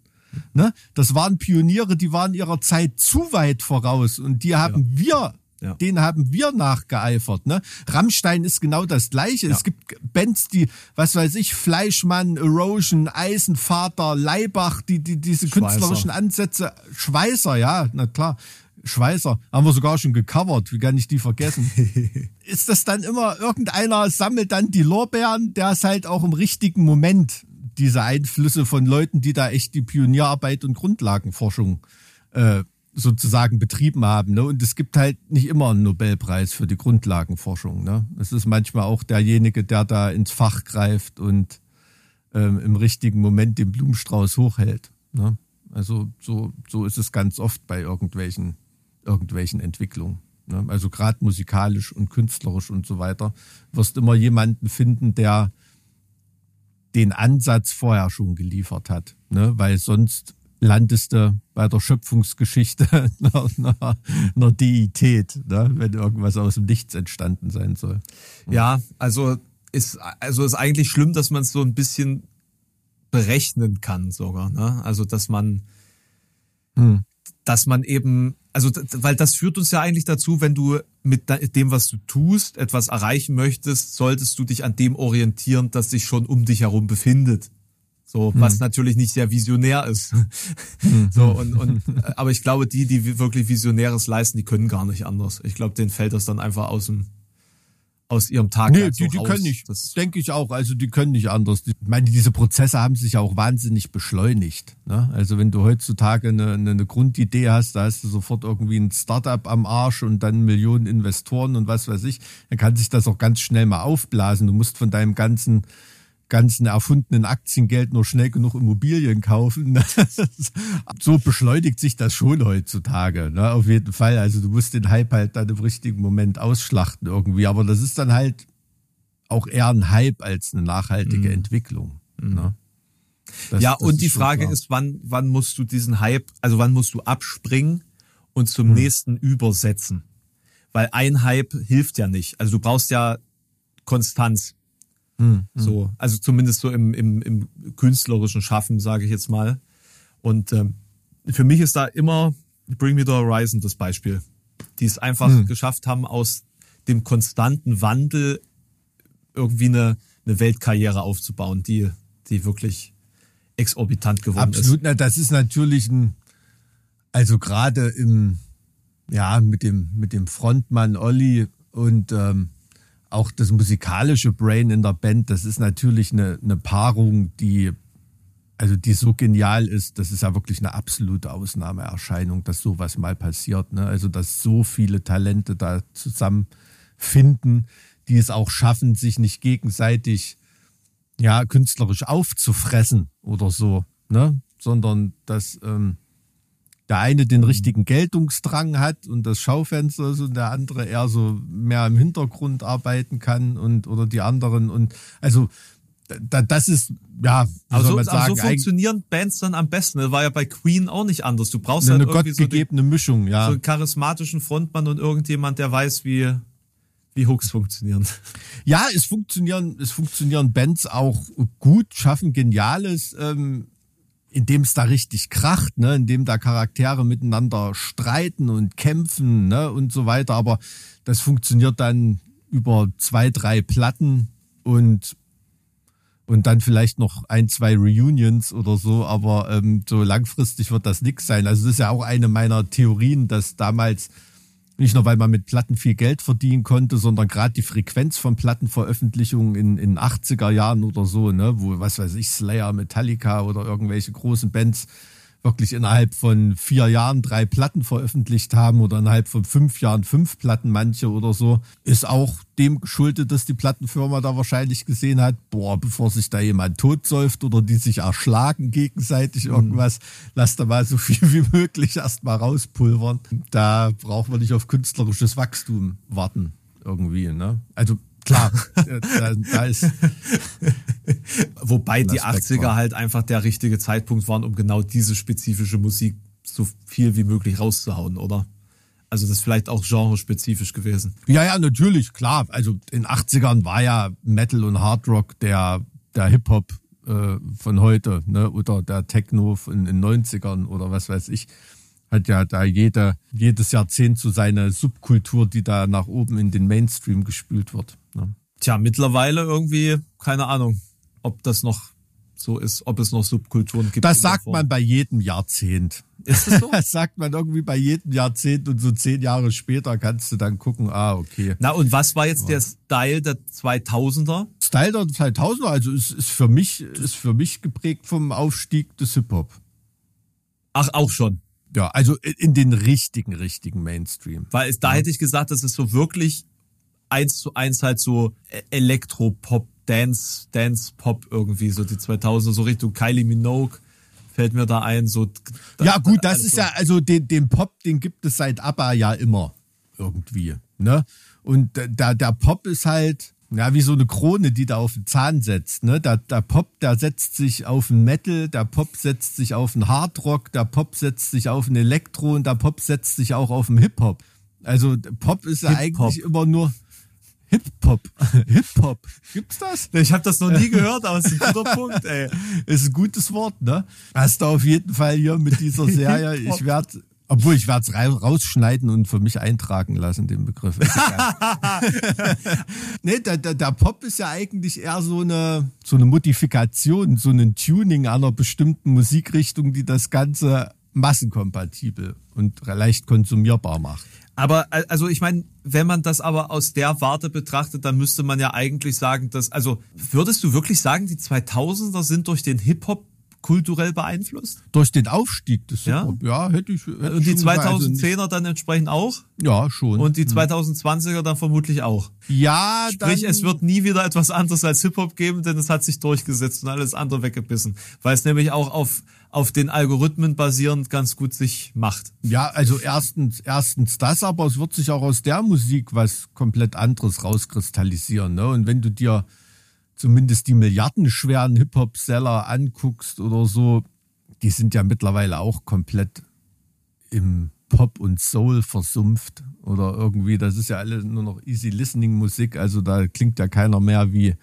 Speaker 1: Ne? Das waren Pioniere, die waren ihrer Zeit zu weit voraus und die haben ja. wir ja. Den haben wir nachgeeifert. Ne? Rammstein ist genau das Gleiche. Ja. Es gibt Bands, die, was weiß ich, Fleischmann, Erosion, Eisenvater, Leibach, die, die diese Schweißer. künstlerischen Ansätze, Schweißer, ja, na klar. Schweißer, haben wir sogar schon gecovert, wie kann ich die vergessen? *laughs* ist das dann immer, irgendeiner sammelt dann die Lorbeeren, der ist halt auch im richtigen Moment diese Einflüsse von Leuten, die da echt die Pionierarbeit und Grundlagenforschung äh, sozusagen betrieben haben. Ne? Und es gibt halt nicht immer einen Nobelpreis für die Grundlagenforschung. Ne? Es ist manchmal auch derjenige, der da ins Fach greift und ähm, im richtigen Moment den Blumenstrauß hochhält. Ne? Also so, so ist es ganz oft bei irgendwelchen, irgendwelchen Entwicklungen. Ne? Also gerade musikalisch und künstlerisch und so weiter. Wirst immer jemanden finden, der den Ansatz vorher schon geliefert hat. Ne? Weil sonst landest du bei der Schöpfungsgeschichte einer, einer, Deität, ne? wenn irgendwas aus dem Nichts entstanden sein soll.
Speaker 3: Ja, also ist, also ist eigentlich schlimm, dass man es so ein bisschen berechnen kann sogar. Ne? Also dass man, hm. dass man eben, also weil das führt uns ja eigentlich dazu, wenn du mit dem, was du tust, etwas erreichen möchtest, solltest du dich an dem orientieren, das sich schon um dich herum befindet. So, hm. was natürlich nicht sehr visionär ist. *laughs* Hm. So, und, und, aber ich glaube, die, die wirklich Visionäres leisten, die können gar nicht anders. Ich glaube, denen fällt das dann einfach aus dem, aus ihrem Tag.
Speaker 1: Nee, die, die können nicht. Das denke ich auch. Also die können nicht anders. Ich meine, diese Prozesse haben sich ja auch wahnsinnig beschleunigt. Ne? Also wenn du heutzutage eine, eine Grundidee hast, da hast du sofort irgendwie ein Startup am Arsch und dann Millionen Investoren und was weiß ich, dann kann sich das auch ganz schnell mal aufblasen. Du musst von deinem ganzen ganzen erfundenen Aktiengeld nur schnell genug Immobilien kaufen. *laughs* so beschleunigt sich das schon heutzutage, ne? auf jeden Fall. Also du musst den Hype halt dann im richtigen Moment ausschlachten irgendwie. Aber das ist dann halt auch eher ein Hype als eine nachhaltige mhm. Entwicklung. Mhm. Ne?
Speaker 3: Das, ja, das und die Frage klar. ist, wann, wann musst du diesen Hype, also wann musst du abspringen und zum mhm. nächsten übersetzen? Weil ein Hype hilft ja nicht. Also du brauchst ja Konstanz. Mhm. So, also zumindest so im, im, im künstlerischen Schaffen, sage ich jetzt mal. Und ähm, für mich ist da immer Bring Me the Horizon das Beispiel, die es einfach mhm. geschafft haben, aus dem konstanten Wandel irgendwie eine, eine Weltkarriere aufzubauen, die, die wirklich exorbitant geworden
Speaker 1: Absolut, ist. Absolut, das ist natürlich ein, also gerade im, ja, mit dem, mit dem Frontmann Olli und ähm, auch das musikalische Brain in der Band, das ist natürlich eine, eine Paarung, die also die so genial ist, das ist ja wirklich eine absolute Ausnahmeerscheinung, dass sowas mal passiert. Ne? Also dass so viele Talente da zusammenfinden, die es auch schaffen, sich nicht gegenseitig ja künstlerisch aufzufressen oder so, ne? sondern dass ähm, der eine den mhm. richtigen Geltungsdrang hat und das Schaufenster ist und der andere eher so mehr im Hintergrund arbeiten kann und oder die anderen und also da, das ist ja
Speaker 3: aber
Speaker 1: soll
Speaker 3: so,
Speaker 1: man sagen,
Speaker 3: so funktionieren Bands dann am besten. Das war ja bei Queen auch nicht anders. Du brauchst
Speaker 1: eine,
Speaker 3: halt
Speaker 1: eine gottgegebene
Speaker 3: so
Speaker 1: die, Mischung, ja.
Speaker 3: So einen charismatischen Frontmann und irgendjemand, der weiß, wie wie Hooks funktionieren.
Speaker 1: Ja, es funktionieren, es funktionieren Bands auch gut, schaffen Geniales. Ähm, indem es da richtig kracht, ne, indem da Charaktere miteinander streiten und kämpfen, ne, und so weiter. Aber das funktioniert dann über zwei, drei Platten und und dann vielleicht noch ein, zwei Reunions oder so, aber ähm, so langfristig wird das nix sein. Also das ist ja auch eine meiner Theorien, dass damals nicht nur, weil man mit Platten viel Geld verdienen konnte, sondern gerade die Frequenz von Plattenveröffentlichungen in, in 80er Jahren oder so, ne, wo, was weiß ich, Slayer, Metallica oder irgendwelche großen Bands wirklich innerhalb von vier Jahren drei Platten veröffentlicht haben oder innerhalb von fünf Jahren fünf Platten manche oder so, ist auch dem geschuldet, dass die Plattenfirma da wahrscheinlich gesehen hat, boah, bevor sich da jemand totsäuft oder die sich erschlagen gegenseitig mhm. irgendwas, mhm. lass da mal so viel wie möglich erstmal rauspulvern. Da braucht man nicht auf künstlerisches Wachstum warten irgendwie, ne? Also klar, *laughs* da, da ist. *laughs*
Speaker 3: Wobei die 80er war. halt einfach der richtige Zeitpunkt waren, um genau diese spezifische Musik so viel wie möglich rauszuhauen, oder? Also das ist vielleicht auch genrespezifisch gewesen.
Speaker 1: Ja, ja, natürlich, klar. Also in 80ern war ja Metal und Hard Rock der, der Hip-Hop äh, von heute, ne? Oder der Techno in den 90ern oder was weiß ich hat ja da jeder, jedes Jahrzehnt so seine Subkultur, die da nach oben in den Mainstream gespült wird. Ne?
Speaker 3: Tja, mittlerweile irgendwie, keine Ahnung, ob das noch so ist, ob es noch Subkulturen gibt.
Speaker 1: Das sagt man bei jedem Jahrzehnt. Ist das so? *laughs* Das sagt man irgendwie bei jedem Jahrzehnt und so zehn Jahre später kannst du dann gucken, ah, okay.
Speaker 3: Na, und was war jetzt ja. der Style der 2000er?
Speaker 1: Style der 2000er, also ist, ist für mich, ist für mich geprägt vom Aufstieg des Hip-Hop.
Speaker 3: Ach, auch schon.
Speaker 1: Ja, also in den richtigen, richtigen Mainstream.
Speaker 3: Weil es, da ja. hätte ich gesagt, das ist so wirklich eins zu eins halt so Elektropop, Dance, Dance Pop irgendwie, so die 2000er, so Richtung Kylie Minogue fällt mir da ein. So,
Speaker 1: ja gut, das ist so. ja, also den, den Pop, den gibt es seit ABBA ja immer irgendwie. Ne? Und der, der Pop ist halt, ja, wie so eine Krone, die da auf den Zahn setzt. Ne? Der, der Pop, der setzt sich auf den Metal, der Pop setzt sich auf den Hardrock, der Pop setzt sich auf den Elektro und der Pop setzt sich auch auf den Hip-Hop. Also Pop ist ja eigentlich immer nur Hip-Hop. *laughs* Hip-Hop. Gibt's das?
Speaker 3: Ich habe das noch nie *laughs* gehört, aber es ist ein guter Punkt, ey.
Speaker 1: Ist ein gutes Wort, ne? Hast du auf jeden Fall hier mit dieser *laughs* Serie. ich werde obwohl ich werde es rausschneiden und für mich eintragen lassen, den Begriff. nee, der, der, der Pop ist ja eigentlich eher so eine, so eine Modifikation, so ein Tuning einer bestimmten Musikrichtung, die das Ganze massenkompatibel und leicht konsumierbar macht.
Speaker 3: Aber also ich meine, wenn man das aber aus der Warte betrachtet, dann müsste man ja eigentlich sagen, dass also würdest du wirklich sagen, die 2000er sind durch den Hip Hop kulturell beeinflusst?
Speaker 1: Durch den Aufstieg des
Speaker 3: ja?
Speaker 1: Hip-Hop, ja, hätte ich. Hätte
Speaker 3: und die 2010er also dann entsprechend auch?
Speaker 1: Ja, schon.
Speaker 3: Und die 2020er hm. dann vermutlich auch?
Speaker 1: Ja,
Speaker 3: Sprich, es wird nie wieder etwas anderes als Hip-Hop geben, denn es hat sich durchgesetzt und alles andere weggebissen. Weil es nämlich auch auf, auf den Algorithmen basierend ganz gut sich macht.
Speaker 1: Ja, also erstens, erstens das, aber es wird sich auch aus der Musik was komplett anderes rauskristallisieren. Ne? Und wenn du dir zumindest die milliardenschweren Hip-Hop-Seller anguckst oder so, die sind ja mittlerweile auch komplett im Pop und Soul versumpft oder irgendwie, das ist ja alles nur noch easy listening Musik, also da klingt ja keiner mehr wie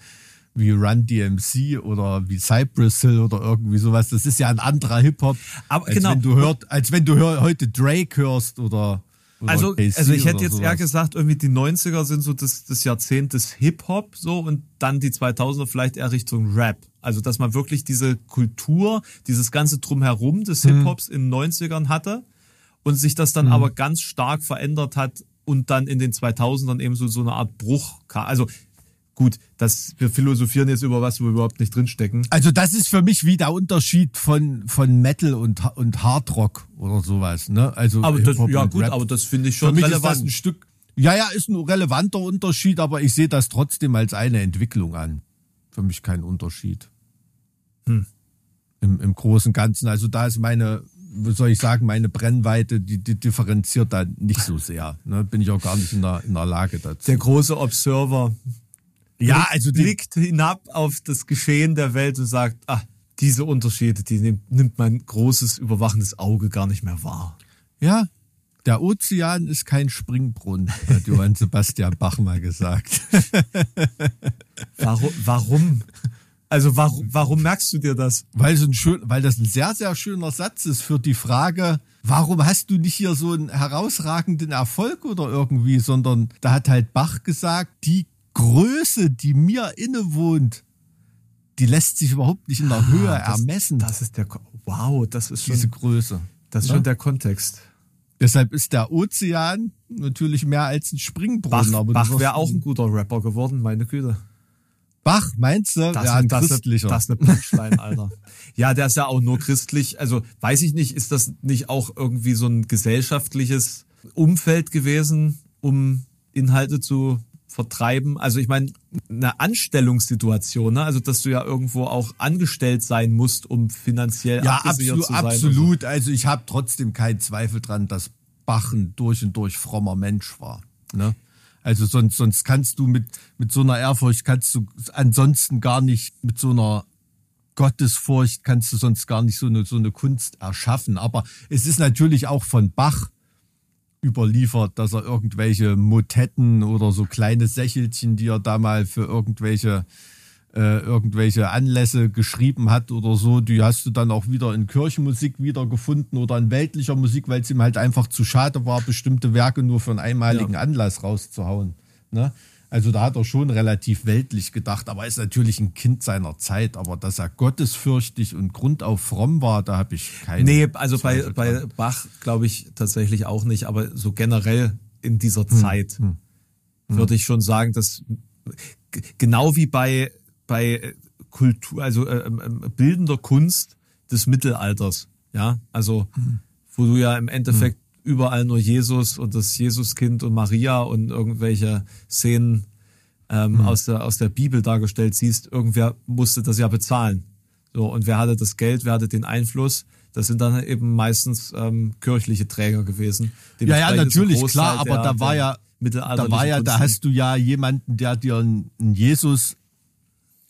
Speaker 1: wie Run DMC oder wie Cypress Hill oder irgendwie sowas. Das ist ja ein anderer Hip Hop,
Speaker 3: als genau.
Speaker 1: wenn hört, als wenn du heute Drake hörst oder
Speaker 3: also, also ich hätte jetzt sowas. eher gesagt, irgendwie die 90er sind so das, das Jahrzehnt des Hip-Hop so und dann die 2000er vielleicht eher Richtung Rap. Also dass man wirklich diese Kultur, dieses ganze Drumherum des hm. Hip-Hops in den 90ern hatte und sich das dann hm. aber ganz stark verändert hat und dann in den 2000ern eben so, so eine Art Bruch kam. Also Gut, das, wir philosophieren jetzt über was, wo wir überhaupt nicht drinstecken.
Speaker 1: Also das ist für mich wie der Unterschied von, von Metal und, und Hardrock oder sowas. Ne? Also
Speaker 3: aber das, ja gut, Rap. aber das finde ich schon für mich relevant. Ist das ein
Speaker 1: Stück, ja, ja, ist ein relevanter Unterschied, aber ich sehe das trotzdem als eine Entwicklung an. Für mich kein Unterschied. Hm. Im, Im Großen und Ganzen. Also da ist meine, wie soll ich sagen, meine Brennweite, die, die differenziert da nicht so sehr. Ne? Bin ich auch gar nicht in der, in der Lage dazu.
Speaker 3: Der große Observer
Speaker 1: ja, also
Speaker 3: die blickt hinab auf das Geschehen der Welt und sagt, ah, diese Unterschiede, die nimmt, nimmt mein großes, überwachendes Auge gar nicht mehr wahr.
Speaker 1: Ja, der Ozean ist kein Springbrunnen, hat Johann *laughs* Sebastian Bach mal gesagt. *laughs*
Speaker 3: warum? warum? Also warum, warum merkst du dir das?
Speaker 1: Weil, so ein schön, weil das ein sehr, sehr schöner Satz ist für die Frage, warum hast du nicht hier so einen herausragenden Erfolg oder irgendwie, sondern da hat halt Bach gesagt, die Größe, die mir innewohnt, die lässt sich überhaupt nicht in der ah, Höhe das, ermessen.
Speaker 3: Das ist der, wow, das ist schon,
Speaker 1: diese Größe.
Speaker 3: Das ist ja? schon der Kontext.
Speaker 1: Deshalb ist der Ozean natürlich mehr als ein Springbrunnen.
Speaker 3: Bach, Bach wäre auch ein guter Rapper geworden, meine Güte.
Speaker 1: Bach, meinst du?
Speaker 3: Das, ja, ein das, christlicher. Das ist eine Punchline, Alter. *laughs* ja, der ist ja auch nur christlich. Also weiß ich nicht, ist das nicht auch irgendwie so ein gesellschaftliches Umfeld gewesen, um Inhalte zu vertreiben. Also ich meine, eine Anstellungssituation, ne? also dass du ja irgendwo auch angestellt sein musst, um finanziell
Speaker 1: ja, absolut, zu sein. Absolut, so. also ich habe trotzdem keinen Zweifel dran, dass Bach ein durch und durch frommer Mensch war. Ne? Also sonst, sonst kannst du mit, mit so einer Ehrfurcht, kannst du ansonsten gar nicht mit so einer Gottesfurcht kannst du sonst gar nicht so eine, so eine Kunst erschaffen. Aber es ist natürlich auch von Bach überliefert, dass er irgendwelche Motetten oder so kleine Sächelchen, die er da mal für irgendwelche äh, irgendwelche Anlässe geschrieben hat oder so, die hast du dann auch wieder in Kirchenmusik wiedergefunden oder in weltlicher Musik, weil es ihm halt einfach zu schade war, bestimmte Werke nur für einen einmaligen ja. Anlass rauszuhauen. Ne? Also da hat er schon relativ weltlich gedacht, aber er ist natürlich ein Kind seiner Zeit. Aber dass er gottesfürchtig und grundauf fromm war, da habe ich keine.
Speaker 3: Nee, also bei, bei Bach glaube ich tatsächlich auch nicht, aber so generell in dieser hm, Zeit hm. Hm. würde ich schon sagen, dass genau wie bei, bei Kultur, also äh, ähm, bildender Kunst des Mittelalters, ja, also hm. wo du ja im Endeffekt überall nur Jesus und das Jesuskind und Maria und irgendwelche Szenen ähm, mhm. aus, der, aus der Bibel dargestellt siehst, irgendwer musste das ja bezahlen. So, und wer hatte das Geld, wer hatte den Einfluss? Das sind dann eben meistens ähm, kirchliche Träger gewesen.
Speaker 1: Ja, ja, natürlich, klar, aber da war ja, da war ja, da hast du ja jemanden, der dir einen Jesus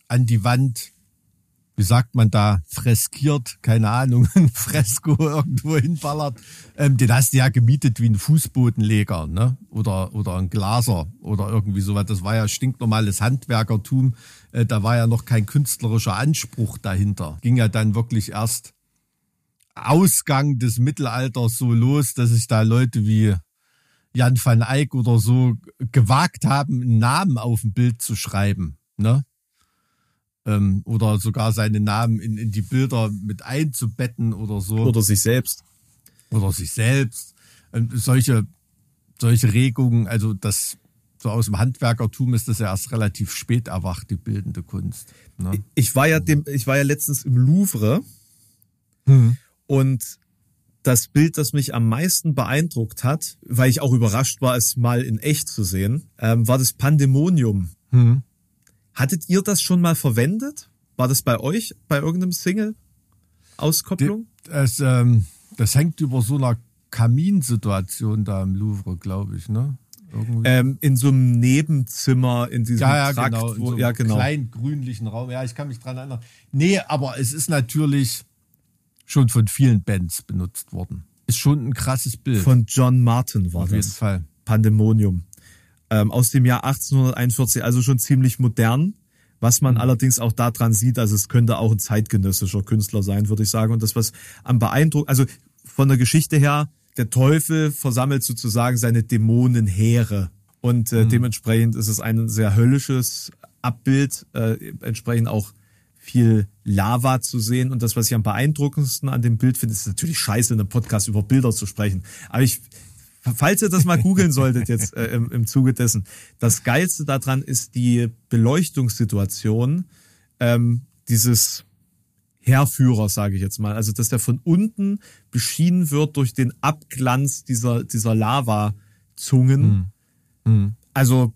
Speaker 1: an die Wand wie sagt man da, freskiert, keine Ahnung, *laughs* ein Fresko irgendwo hinballert, ähm, den hast du ja gemietet wie ein Fußbodenleger, ne? Oder, oder ein Glaser oder irgendwie sowas. Das war ja stinknormales Handwerkertum. Äh, da war ja noch kein künstlerischer Anspruch dahinter. Ging ja dann wirklich erst Ausgang des Mittelalters so los, dass sich da Leute wie Jan van Eyck oder so gewagt haben, einen Namen auf ein Bild zu schreiben, ne? Ähm, oder sogar seinen Namen in, in die Bilder mit einzubetten oder so.
Speaker 3: Oder sich selbst.
Speaker 1: Oder sich selbst. Und solche, solche Regungen, also das so aus dem Handwerkertum ist das ja erst relativ spät erwacht, die bildende Kunst. Ne?
Speaker 3: Ich war ja dem, ich war ja letztens im Louvre hm. und das Bild, das mich am meisten beeindruckt hat, weil ich auch überrascht war, es mal in echt zu sehen, ähm, war das Pandemonium. Hm. Hattet ihr das schon mal verwendet? War das bei euch bei irgendeinem Single-Auskopplung?
Speaker 1: Das, ähm, das hängt über so einer Kaminsituation da im Louvre, glaube ich, ne?
Speaker 3: Ähm, in so einem Nebenzimmer, in diesem
Speaker 1: ja, ja, Trakt, genau, in so ja, genau. kleinen grünlichen Raum. Ja, ich kann mich dran erinnern. Nee, aber es ist natürlich schon von vielen Bands benutzt worden. Ist schon ein krasses Bild.
Speaker 3: Von John Martin war
Speaker 1: Auf
Speaker 3: das.
Speaker 1: Auf jeden Fall.
Speaker 3: Pandemonium ähm, aus dem Jahr 1841, also schon ziemlich modern. Was man mhm. allerdings auch daran sieht, also es könnte auch ein zeitgenössischer Künstler sein, würde ich sagen. Und das, was am beeindruckend, also von der Geschichte her, der Teufel versammelt sozusagen seine Dämonenheere. Und äh, mhm. dementsprechend ist es ein sehr höllisches Abbild, äh, entsprechend auch viel Lava zu sehen. Und das, was ich am beeindruckendsten an dem Bild finde, ist natürlich scheiße, in einem Podcast über Bilder zu sprechen. Aber ich, falls ihr das mal googeln solltet jetzt äh, im, im Zuge dessen, das Geilste daran ist die Beleuchtungssituation ähm, dieses Herführers, sage ich jetzt mal. Also, dass der von unten beschienen wird durch den Abglanz dieser, dieser Lavazungen. Mhm. Mhm. Also,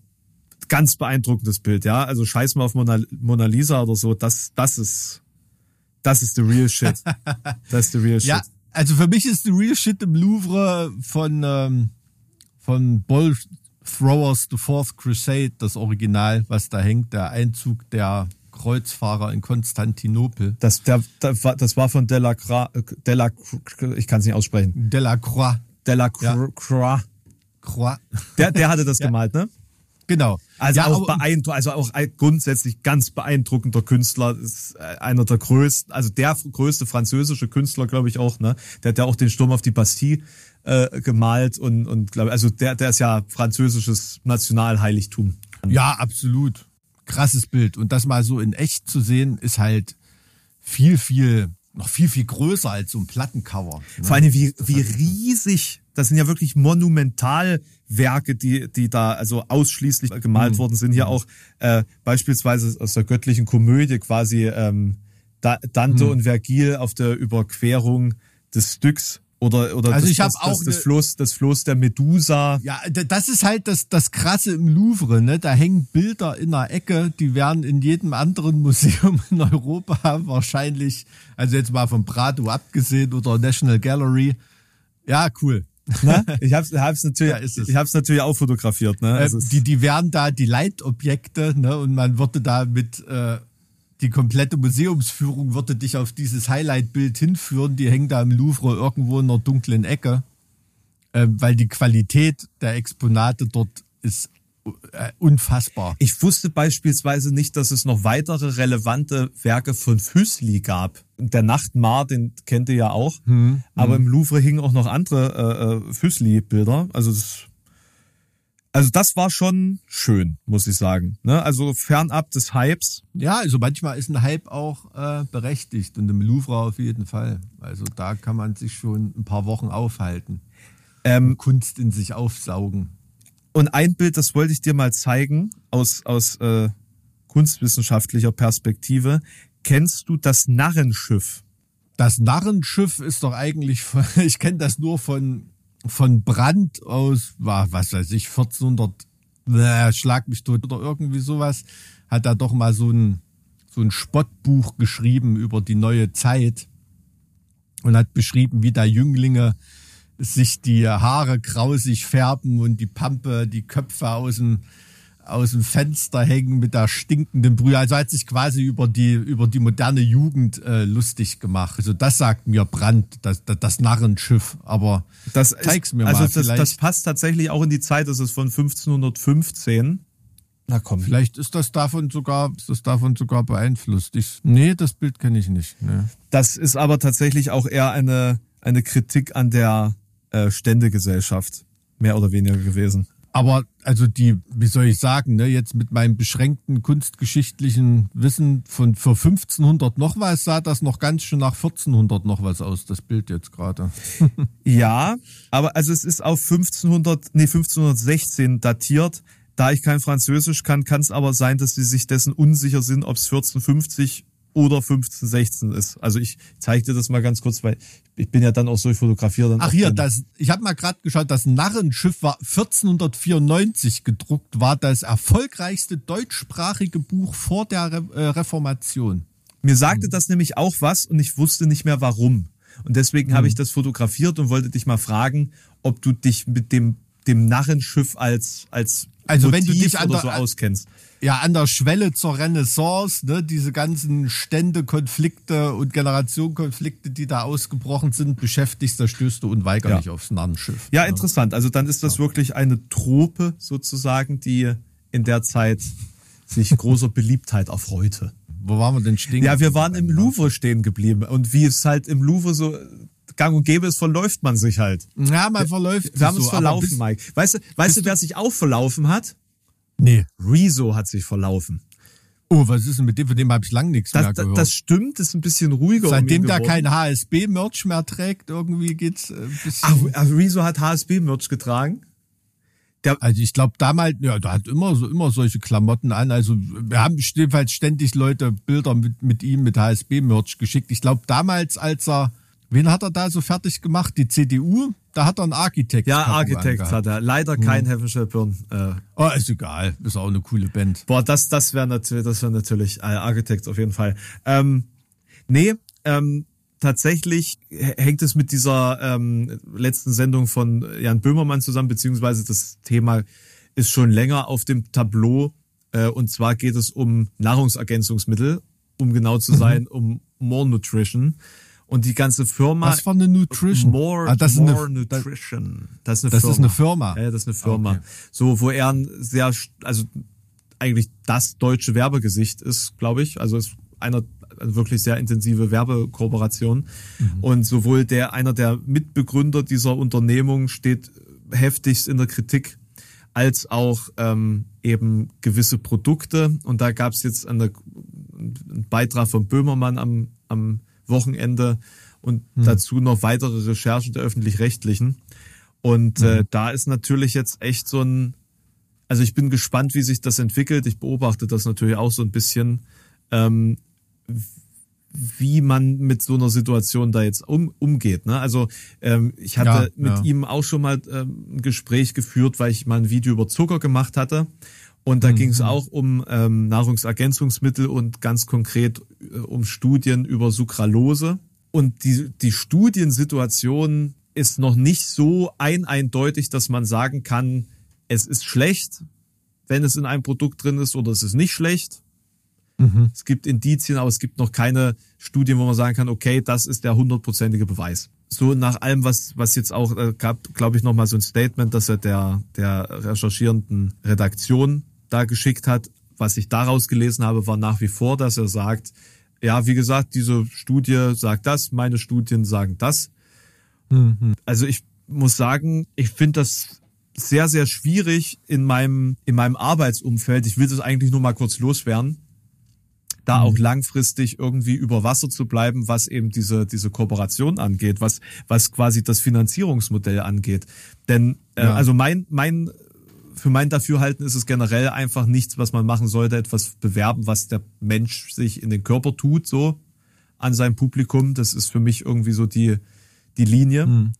Speaker 3: ganz beeindruckendes Bild, ja. Also, scheiß mal auf Mona, Mona Lisa oder so. Das, das ist, das ist the real shit. *laughs* Das ist the real shit.
Speaker 1: Ja, also für mich ist the real shit im Louvre von, ähm, von Ball Throwers The Fourth Crusade, das Original, was da hängt, der Einzug der Kreuzfahrer in Konstantinopel.
Speaker 3: Das, der, das war von Delacroix, Delacroix ich kann es nicht aussprechen.
Speaker 1: Delacroix.
Speaker 3: Delacroix. Ja. Der, der hatte das *laughs* ja. gemalt, ne?
Speaker 1: Genau.
Speaker 3: Also ja, auch beeindruckend, also auch grundsätzlich ganz beeindruckender Künstler, ist äh, einer der größten, also der größte französische Künstler, glaube ich auch, ne? Der hat ja auch den Sturm auf die Bastille äh, gemalt und und glaube also der der ist ja französisches Nationalheiligtum.
Speaker 1: Ja, absolut. Krasses Bild und das mal so in echt zu sehen ist halt viel viel noch viel viel größer als so ein Plattencover.
Speaker 3: Ne? Vor allem wie wie riesig das sind ja wirklich Monumentalwerke, die, die da also ausschließlich gemalt mhm. worden sind. Hier auch äh, beispielsweise aus der göttlichen Komödie quasi ähm, Dante mhm. und Vergil auf der Überquerung des Styx oder oder
Speaker 1: also
Speaker 3: das,
Speaker 1: ich habe
Speaker 3: auch das, das Floß das Floß der Medusa.
Speaker 1: Ja, das ist halt das das krasse im Louvre, ne? Da hängen Bilder in der Ecke, die wären in jedem anderen Museum in Europa *laughs* wahrscheinlich, also jetzt mal vom Prado abgesehen oder National Gallery. Ja, cool.
Speaker 3: Ne? *laughs* Ich habe es natürlich, ja, ich hab's natürlich auch fotografiert. Ne?
Speaker 1: Also äh, die, die wären da die Leitobjekte ne? und man würde da mit äh, die komplette Museumsführung würde dich auf dieses Highlight-Bild hinführen. Die hängen da im Louvre irgendwo in einer dunklen Ecke, äh, weil die Qualität der Exponate dort ist unfassbar.
Speaker 3: Ich wusste beispielsweise nicht, dass es noch weitere relevante Werke von Füßli gab. Der Nachtmar, den kennt ihr ja auch. Hm, aber hm. im Louvre hingen auch noch andere äh, äh, Füßli-Bilder. Also das, also das war schon schön, muss ich sagen. Ne? Also fernab des Hypes.
Speaker 1: Ja, also manchmal ist ein Hype auch äh, berechtigt und im Louvre auf jeden Fall. Also da kann man sich schon ein paar Wochen aufhalten. Ähm, Kunst in sich aufsaugen.
Speaker 3: Und ein Bild, das wollte ich dir mal zeigen, aus, aus äh, kunstwissenschaftlicher Perspektive. Kennst du das Narrenschiff?
Speaker 1: Das Narrenschiff ist doch eigentlich, *laughs* ich kenne das nur von, von Brand aus, war, was weiß ich, 1400, äh, schlag mich tot oder irgendwie sowas, hat er doch mal so ein, so ein Spottbuch geschrieben über die neue Zeit. und hat beschrieben, wie da Jünglinge sich die Haare grausig färben und die Pampe, die Köpfe aus dem, aus dem Fenster hängen mit der stinkenden Brühe. Also hat sich quasi über die, über die moderne Jugend äh, lustig gemacht. Also das sagt mir Brand, das, das, das Narrenschiff. Aber
Speaker 3: das zeig's mir also mal. Also das, das passt tatsächlich auch in die Zeit, das ist von 1515.
Speaker 1: Na komm. Vielleicht ist das davon sogar, ist das davon sogar beeinflusst. Ich, nee, das Bild kenne ich nicht. Nee.
Speaker 3: Das ist aber tatsächlich auch eher eine, eine Kritik an der äh, Ständegesellschaft. Mehr oder weniger gewesen.
Speaker 1: Aber also die, wie soll ich sagen, ne, jetzt mit meinem beschränkten kunstgeschichtlichen Wissen von vor 1500 noch was sah das noch ganz schön nach 1400 noch was aus, das Bild jetzt gerade. *laughs*
Speaker 3: ja, aber also es ist auf 1500, nee 1516 datiert. Da ich kein Französisch kann, kann es aber sein, dass sie sich dessen unsicher sind, ob es 1450 oder 1516 ist. Also ich zeige dir das mal ganz kurz, weil ich bin ja dann auch so fotografiert.
Speaker 1: Ach hier, das, ich habe mal gerade geschaut, das Narrenschiff war 1494 gedruckt, war das erfolgreichste deutschsprachige Buch vor der Re äh, Reformation.
Speaker 3: Mir sagte das nämlich auch was und ich wusste nicht mehr warum. Und deswegen hm. habe ich das fotografiert und wollte dich mal fragen, ob du dich mit dem dem Narrenschiff als als
Speaker 1: also Motiv wenn du dich
Speaker 3: an der, so auskennst.
Speaker 1: Ja, an der Schwelle zur Renaissance, ne, diese ganzen Ständekonflikte und Generationenkonflikte, die da ausgebrochen sind, beschäftigst, da stößt du unweigerlich ja. aufs Narrenschiff.
Speaker 3: Ja, ne? interessant. Also dann ist das ja. wirklich eine Trope sozusagen, die in der Zeit sich großer Beliebtheit erfreute.
Speaker 1: Wo waren wir denn stehen?
Speaker 3: Ja, wir waren im Louvre stehen geblieben. Und wie es halt im Louvre so gang und gäbe ist, verläuft man sich halt.
Speaker 1: Ja, man verläuft
Speaker 3: sich. Wir haben uns so, verlaufen, Mike. Weißt du, weißt du, wer sich auch verlaufen hat?
Speaker 1: Nee.
Speaker 3: Rezo hat sich verlaufen.
Speaker 1: Oh, was ist denn mit dem? Von dem habe ich lange nichts
Speaker 3: das,
Speaker 1: mehr gehört.
Speaker 3: Das stimmt, ist ein bisschen ruhiger.
Speaker 1: Seitdem um der kein HSB-Merch mehr trägt, irgendwie geht's ein bisschen.
Speaker 3: Ach, Rezo hat HSB-Merch getragen?
Speaker 1: Der, also ich glaube damals, ja, der hat immer so immer solche Klamotten an. Also wir haben jedenfalls ständig Leute Bilder mit, mit ihm mit HSB-Merch geschickt. Ich glaube damals, als er Wen hat er da so fertig gemacht? Die CDU? Da hat er einen Architekt.
Speaker 3: Ja, Architekt hat er. Leider kein hm. Heaven Shall Burn.
Speaker 1: Äh. Oh, ist egal. Ist auch eine coole Band.
Speaker 3: Boah, das, das wäre natürlich, das wäre natürlich äh, Architekt auf jeden Fall. Ähm, nee, ähm, tatsächlich hängt es mit dieser ähm, letzten Sendung von Jan Böhmermann zusammen, beziehungsweise das Thema ist schon länger auf dem Tableau. Äh, und zwar geht es um Nahrungsergänzungsmittel, um genau zu mhm. sein, um More Nutrition. Und die ganze Firma.
Speaker 1: Was war eine Nutrition?
Speaker 3: More, ah, das more eine, Nutrition.
Speaker 1: Das ist eine das Firma. Ist eine Firma.
Speaker 3: Ja, das ist eine Firma. Okay. So, wo er ein sehr, also eigentlich das deutsche Werbegesicht ist, glaube ich. Also ist einer also wirklich sehr intensive Werbekooperation. Mhm. Und sowohl der, einer der Mitbegründer dieser Unternehmung steht heftigst in der Kritik, als auch ähm, eben gewisse Produkte. Und da gab es jetzt eine, einen Beitrag von Böhmermann am, am Wochenende und mhm. dazu noch weitere Recherchen der öffentlich-rechtlichen. Und mhm. äh, da ist natürlich jetzt echt so ein, also ich bin gespannt, wie sich das entwickelt. Ich beobachte das natürlich auch so ein bisschen, ähm, wie man mit so einer Situation da jetzt um, umgeht. Ne? Also ähm, ich hatte ja, mit ja. ihm auch schon mal ähm, ein Gespräch geführt, weil ich mal ein Video über Zucker gemacht hatte. Und da mhm. ging es auch um ähm, Nahrungsergänzungsmittel und ganz konkret äh, um Studien über Sucralose. Und die, die Studiensituation ist noch nicht so ein eindeutig, dass man sagen kann, es ist schlecht, wenn es in einem Produkt drin ist, oder es ist nicht schlecht. Mhm. Es gibt Indizien, aber es gibt noch keine Studien, wo man sagen kann, okay, das ist der hundertprozentige Beweis. So nach allem, was, was jetzt auch äh, gab, glaube ich, nochmal so ein Statement, dass er der, der recherchierenden Redaktion da geschickt hat. Was ich daraus gelesen habe, war nach wie vor, dass er sagt, ja, wie gesagt, diese Studie sagt das, meine Studien sagen das. Mhm. Also ich muss sagen, ich finde das sehr, sehr schwierig in meinem, in meinem Arbeitsumfeld. Ich will das eigentlich nur mal kurz loswerden. Da mhm. auch langfristig irgendwie über Wasser zu bleiben, was eben diese, diese Kooperation angeht, was, was quasi das Finanzierungsmodell angeht. Denn, äh, ja. also mein, mein für mein Dafürhalten ist es generell einfach nichts, was man machen sollte, etwas bewerben, was der Mensch sich in den Körper tut, so an sein Publikum. Das ist für mich irgendwie so die, die Linie. Mhm.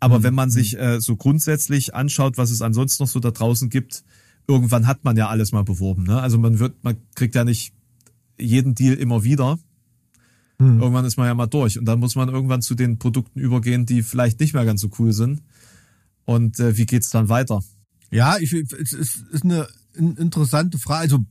Speaker 3: Aber mhm. wenn man sich äh, so grundsätzlich anschaut, was es ansonsten noch so da draußen gibt, irgendwann hat man ja alles mal beworben. Ne? Also man wird, man kriegt ja nicht jeden Deal immer wieder. Hm. Irgendwann ist man ja mal durch und dann muss man irgendwann zu den Produkten übergehen, die vielleicht nicht mehr ganz so cool sind. Und äh, wie geht's dann weiter?
Speaker 1: Ja, ich, es ist, ist eine interessante Frage. Also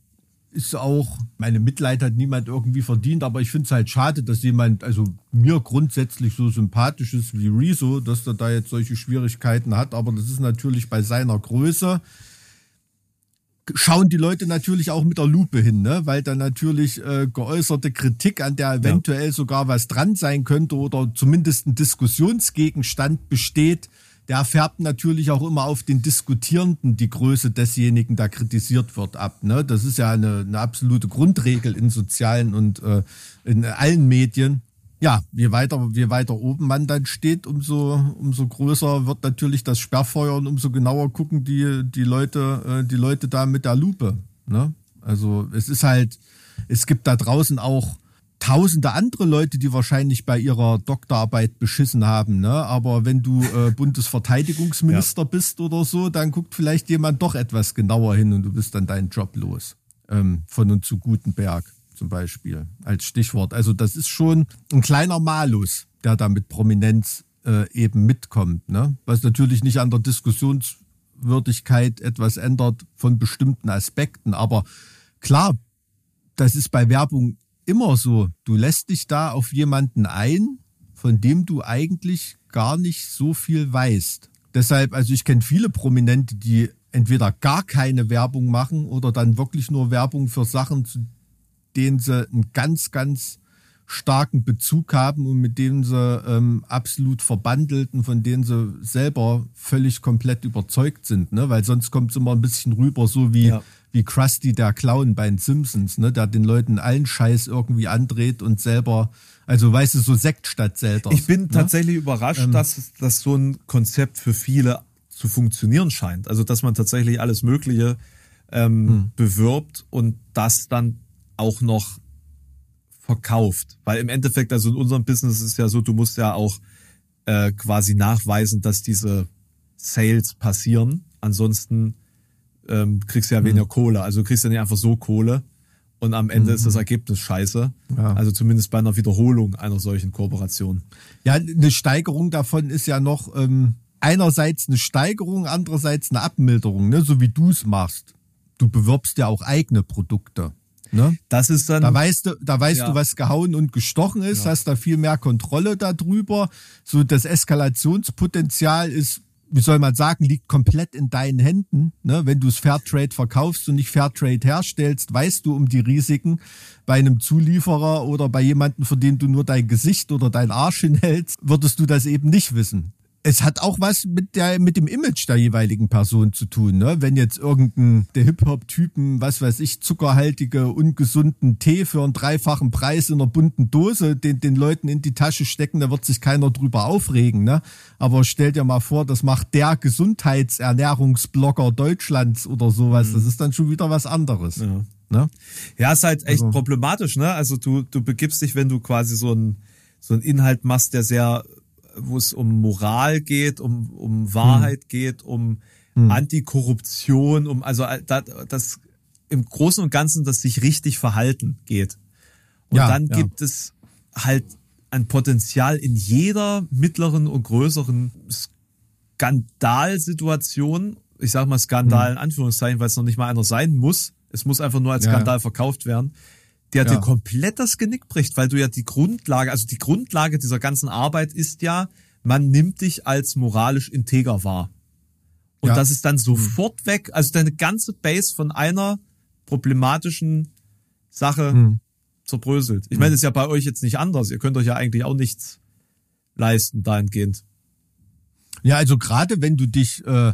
Speaker 1: ist auch, meine Mitleid hat niemand irgendwie verdient, aber ich finde es halt schade, dass jemand, also mir grundsätzlich so sympathisch ist wie Rezo, dass er da jetzt solche Schwierigkeiten hat, aber das ist natürlich bei seiner Größe schauen die Leute natürlich auch mit der Lupe hin, ne? weil da natürlich äh, geäußerte Kritik, an der eventuell ja. sogar was dran sein könnte oder zumindest ein Diskussionsgegenstand besteht, der färbt natürlich auch immer auf den Diskutierenden die Größe desjenigen, der kritisiert wird, ab. Ne? Das ist ja eine, eine absolute Grundregel in sozialen und äh, in allen Medien. Ja, je weiter, je weiter oben man dann steht, umso, umso größer wird natürlich das Sperrfeuer und umso genauer gucken die, die Leute, äh, die Leute da mit der Lupe. Ne? Also es ist halt, es gibt da draußen auch tausende andere Leute, die wahrscheinlich bei ihrer Doktorarbeit beschissen haben. Ne? Aber wenn du äh, *laughs* Bundesverteidigungsminister ja. bist oder so, dann guckt vielleicht jemand doch etwas genauer hin und du bist dann deinen Job los. Ähm, von und zu Gutenberg zum Beispiel als Stichwort. Also das ist schon ein kleiner Malus, der da mit Prominenz äh, eben mitkommt. Ne? Was natürlich nicht an der Diskussionswürdigkeit etwas ändert von bestimmten Aspekten. Aber klar, das ist bei Werbung immer so. Du lässt dich da auf jemanden ein, von dem du eigentlich gar nicht so viel weißt. Deshalb, also ich kenne viele Prominente, die entweder gar keine Werbung machen oder dann wirklich nur Werbung für Sachen, zu denen sie einen ganz, ganz starken Bezug haben und mit denen sie ähm, absolut verbandelt und von denen sie selber völlig komplett überzeugt sind. Ne? Weil sonst kommt es immer ein bisschen rüber, so wie, ja. Wie Krusty der Clown bei den Simpsons, ne? der den Leuten allen Scheiß irgendwie andreht und selber, also weißt du, so Sekt statt Zelters.
Speaker 3: Ich bin ne? tatsächlich überrascht, ähm, dass, dass so ein Konzept für viele zu funktionieren scheint. Also dass man tatsächlich alles Mögliche ähm, hm. bewirbt und das dann auch noch verkauft. Weil im Endeffekt, also in unserem Business ist es ja so, du musst ja auch äh, quasi nachweisen, dass diese Sales passieren. Ansonsten ähm, kriegst du ja weniger mhm. Kohle. Also du kriegst ja nicht einfach so Kohle und am Ende mhm. ist das mhm. Ergebnis scheiße. Ja. Also zumindest bei einer Wiederholung einer solchen Kooperation.
Speaker 1: Ja, eine Steigerung davon ist ja noch ähm, einerseits eine Steigerung, andererseits eine Abmilderung, ne? so wie du es machst. Du bewirbst ja auch eigene Produkte. Ne?
Speaker 3: Das ist dann.
Speaker 1: Da weißt du, da weißt ja. du, was gehauen und gestochen ist, ja. hast da viel mehr Kontrolle darüber. So das Eskalationspotenzial ist, wie soll man sagen, liegt komplett in deinen Händen. Ne? Wenn du es Fairtrade verkaufst und nicht Fairtrade herstellst, weißt du um die Risiken bei einem Zulieferer oder bei jemandem, für den du nur dein Gesicht oder dein Arsch *laughs* hinhältst, würdest du das eben nicht wissen es hat auch was mit der mit dem Image der jeweiligen Person zu tun, ne? Wenn jetzt irgendein der Hip Hop Typen, was weiß ich, zuckerhaltige ungesunden Tee für einen dreifachen Preis in einer bunten Dose den den Leuten in die Tasche stecken, da wird sich keiner drüber aufregen, ne? Aber stell dir mal vor, das macht der Gesundheitsernährungsblogger Deutschlands oder sowas, mhm. das ist dann schon wieder was anderes.
Speaker 3: Ja. Ne? Ja, ist halt echt also. problematisch, ne? Also du du begibst dich, wenn du quasi so ein so ein Inhalt machst, der sehr wo es um Moral geht, um, um Wahrheit hm. geht, um hm. Antikorruption, um also das, das im Großen und Ganzen das sich richtig verhalten geht. Und ja, dann ja. gibt es halt ein Potenzial in jeder mittleren und größeren Skandalsituation, ich sage mal Skandal hm. in Anführungszeichen, weil es noch nicht mal einer sein muss, es muss einfach nur als Skandal ja. verkauft werden, der ja. dir komplett das Genick bricht, weil du ja die Grundlage, also die Grundlage dieser ganzen Arbeit ist ja, man nimmt dich als moralisch integer wahr. Und ja. das ist dann mhm. sofort mhm. weg, also deine ganze Base von einer problematischen Sache mhm. zerbröselt. Ich meine, das ist ja bei euch jetzt nicht anders. Ihr könnt euch ja eigentlich auch nichts leisten dahingehend.
Speaker 1: Ja, also gerade wenn du dich äh,